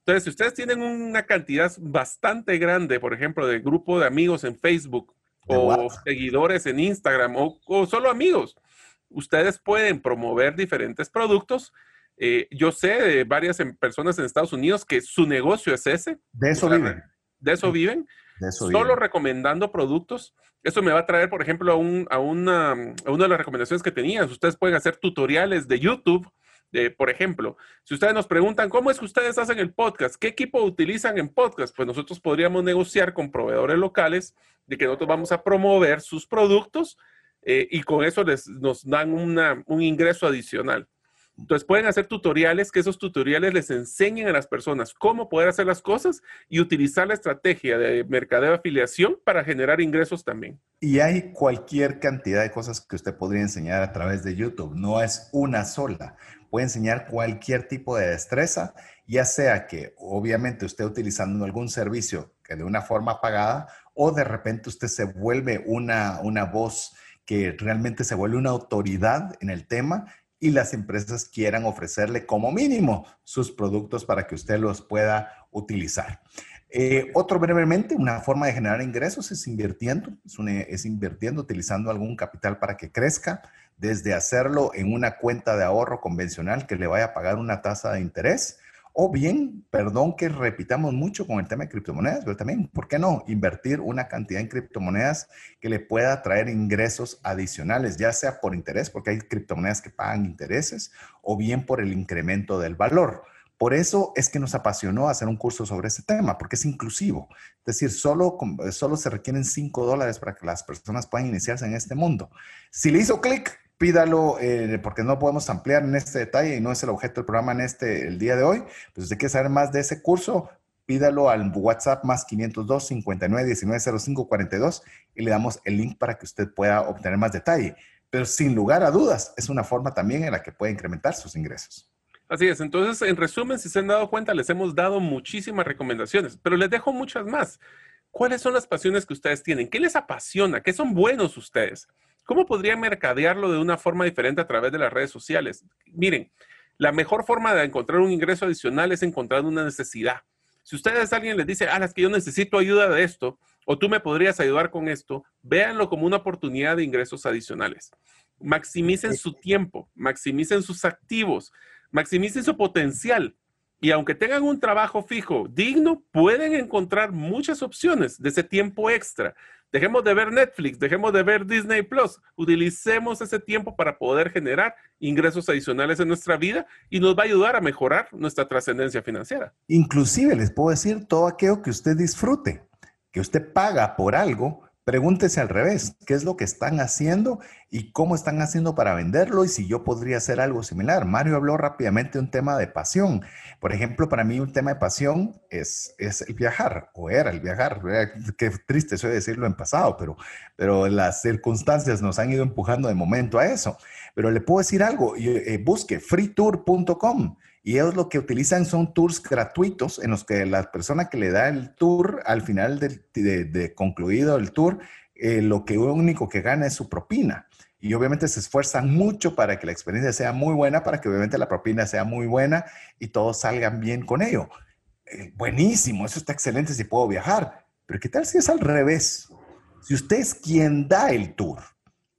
Entonces, si ustedes tienen una cantidad bastante grande, por ejemplo, de grupo de amigos en Facebook, o seguidores en Instagram o, solo amigos. Ustedes pueden promover diferentes productos. Eh, yo sé de varias em, personas en Estados Unidos que su negocio es ese. De eso viven. De eso viven. solo recomendando productos. Eso me va a traer, por ejemplo, a, un, a, una, a una de las recomendaciones que tenías. Ustedes pueden hacer tutoriales de YouTube por ejemplo, si ustedes nos preguntan cómo es que ustedes hacen el podcast, qué equipo utilizan en podcast, pues nosotros podríamos negociar con proveedores locales de que nosotros vamos a promover sus productos eh, y con eso les, nos dan un ingreso adicional. Entonces pueden hacer tutoriales, que esos tutoriales les enseñen a las personas cómo poder hacer las cosas y utilizar la estrategia de mercadeo de afiliación para generar ingresos también. Y hay cualquier cantidad de cosas que usted podría enseñar a través de YouTube, no es una sola puede enseñar cualquier tipo de destreza, ya sea que obviamente usted utilizando algún servicio que de una forma pagada o de repente usted se vuelve una, una voz que realmente se vuelve una autoridad en el tema y las empresas quieran ofrecerle como mínimo sus productos para que usted los pueda utilizar. Eh, otro brevemente, una forma de generar ingresos es invirtiendo, es, es, invirtiendo, utilizando algún capital para que crezca desde hacerlo en una cuenta de ahorro convencional que le vaya a pagar una tasa de interés, o bien, perdón que repitamos mucho con el tema de criptomonedas, pero también, ¿por qué no? Invertir una cantidad en criptomonedas que le pueda traer ingresos adicionales, ya sea por interés, porque hay criptomonedas que pagan intereses, o bien por el incremento del valor. Por eso es que nos apasionó hacer un curso sobre ese tema, porque es inclusivo. Es decir, solo, solo se requieren 5 dólares para que las personas puedan iniciarse en este mundo. Si le hizo clic, pídalo, eh, porque no podemos ampliar en este detalle y no es el objeto del programa en este, el día de hoy. Pues si usted quiere saber más de ese curso, pídalo al WhatsApp más 502 59 19 05 42 y le damos el link para que usted pueda obtener más detalle. Pero sin lugar a dudas, es una forma también en la que puede incrementar sus ingresos. Así es, entonces en resumen, si se han dado cuenta, les hemos dado muchísimas recomendaciones, pero les dejo muchas más. ¿Cuáles son las pasiones que ustedes tienen? ¿Qué les apasiona? ¿Qué son buenos ustedes? ¿Cómo podrían mercadearlo de una forma diferente a través de las redes sociales? Miren, la mejor forma de encontrar un ingreso adicional es encontrar una necesidad. Si ustedes alguien les dice, ah, es que yo necesito ayuda de esto, o tú me podrías ayudar con esto, véanlo como una oportunidad de ingresos adicionales. Maximicen su tiempo, maximicen sus activos, maximicen su potencial. Y aunque tengan un trabajo fijo digno, pueden encontrar muchas opciones de ese tiempo extra. Dejemos de ver Netflix, dejemos de ver Disney Plus. Utilicemos ese tiempo para poder generar ingresos adicionales en nuestra vida y nos va a ayudar a mejorar nuestra trascendencia financiera. Inclusive les puedo decir todo aquello que usted disfrute, que usted paga por algo, Pregúntese al revés, ¿qué es lo que están haciendo y cómo están haciendo para venderlo y si yo podría hacer algo similar? Mario habló rápidamente de un tema de pasión. Por ejemplo, para mí un tema de pasión es, es el viajar, o era el viajar. Qué triste de decirlo en pasado, pero, pero las circunstancias nos han ido empujando de momento a eso. Pero le puedo decir algo, eh, busque freetour.com y ellos lo que utilizan son tours gratuitos en los que la persona que le da el tour al final de, concluido el tour, eh, lo que único que gana es su propina. Y obviamente se esfuerzan mucho para que la experiencia sea muy buena, para que obviamente la propina sea muy buena y todos salgan bien con ello. Eh, buenísimo, eso está excelente si puedo viajar. Pero ¿qué tal si es al revés? Si usted es quien da el tour,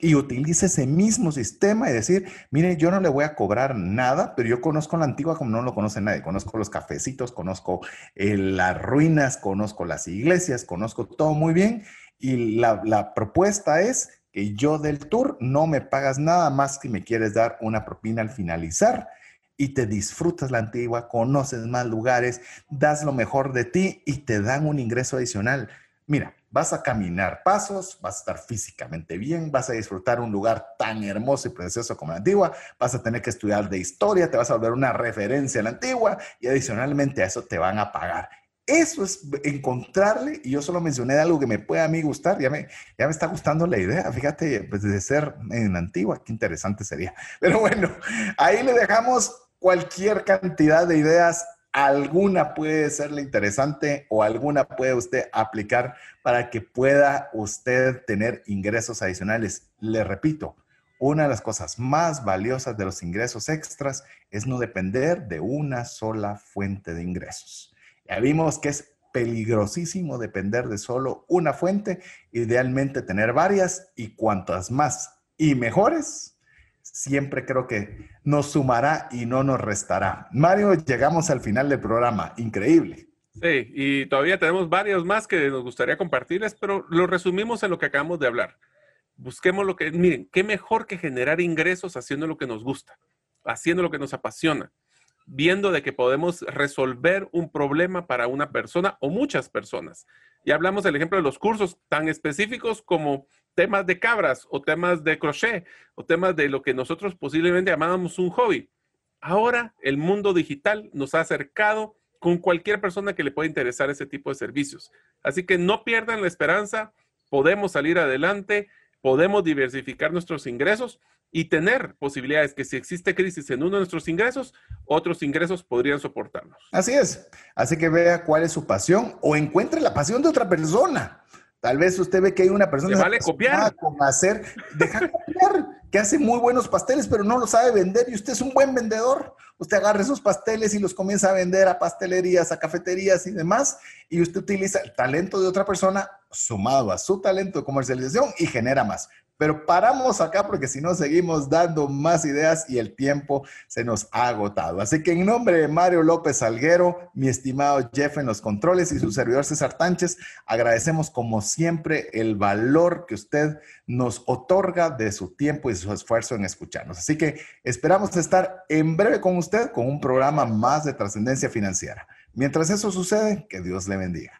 y utilice ese mismo sistema y decir, mire, yo no le voy a cobrar nada, pero yo conozco la antigua como no lo conoce nadie. Conozco los cafecitos, conozco eh, las ruinas, conozco las iglesias, conozco todo muy bien. Y la, la propuesta es que yo del tour no me pagas nada más que me quieres dar una propina al finalizar y te disfrutas la antigua, conoces más lugares, das lo mejor de ti y te dan un ingreso adicional. Mira, vas a caminar pasos, vas a estar físicamente bien, vas a disfrutar un lugar tan hermoso y precioso como la antigua, vas a tener que estudiar de historia, te vas a volver una referencia a la antigua y adicionalmente a eso te van a pagar. Eso es encontrarle, y yo solo mencioné algo que me puede a mí gustar, ya me, ya me está gustando la idea, fíjate, pues de ser en antigua, qué interesante sería. Pero bueno, ahí le dejamos cualquier cantidad de ideas alguna puede serle interesante o alguna puede usted aplicar para que pueda usted tener ingresos adicionales. Le repito, una de las cosas más valiosas de los ingresos extras es no depender de una sola fuente de ingresos. Ya vimos que es peligrosísimo depender de solo una fuente, idealmente tener varias y cuantas más y mejores, siempre creo que nos sumará y no nos restará. Mario, llegamos al final del programa. Increíble. Sí, y todavía tenemos varios más que nos gustaría compartirles, pero lo resumimos en lo que acabamos de hablar. Busquemos lo que, miren, qué mejor que generar ingresos haciendo lo que nos gusta, haciendo lo que nos apasiona, viendo de que podemos resolver un problema para una persona o muchas personas. Y hablamos del ejemplo de los cursos tan específicos como temas de cabras o temas de crochet o temas de lo que nosotros posiblemente llamábamos un hobby. Ahora el mundo digital nos ha acercado con cualquier persona que le pueda interesar ese tipo de servicios. Así que no pierdan la esperanza, podemos salir adelante, podemos diversificar nuestros ingresos y tener posibilidades que si existe crisis en uno de nuestros ingresos, otros ingresos podrían soportarnos. Así es. Así que vea cuál es su pasión o encuentre la pasión de otra persona. Tal vez usted ve que hay una persona que vale copiar con hacer, deja copiar, que hace muy buenos pasteles, pero no lo sabe vender y usted es un buen vendedor. Usted agarra esos pasteles y los comienza a vender a pastelerías, a cafeterías y demás, y usted utiliza el talento de otra persona sumado a su talento de comercialización y genera más. Pero paramos acá porque si no seguimos dando más ideas y el tiempo se nos ha agotado. Así que en nombre de Mario López Salguero, mi estimado Jeff en los controles y su servidor César Tánchez, agradecemos como siempre el valor que usted nos otorga de su tiempo y su esfuerzo en escucharnos. Así que esperamos estar en breve con usted con un programa más de trascendencia financiera. Mientras eso sucede, que Dios le bendiga.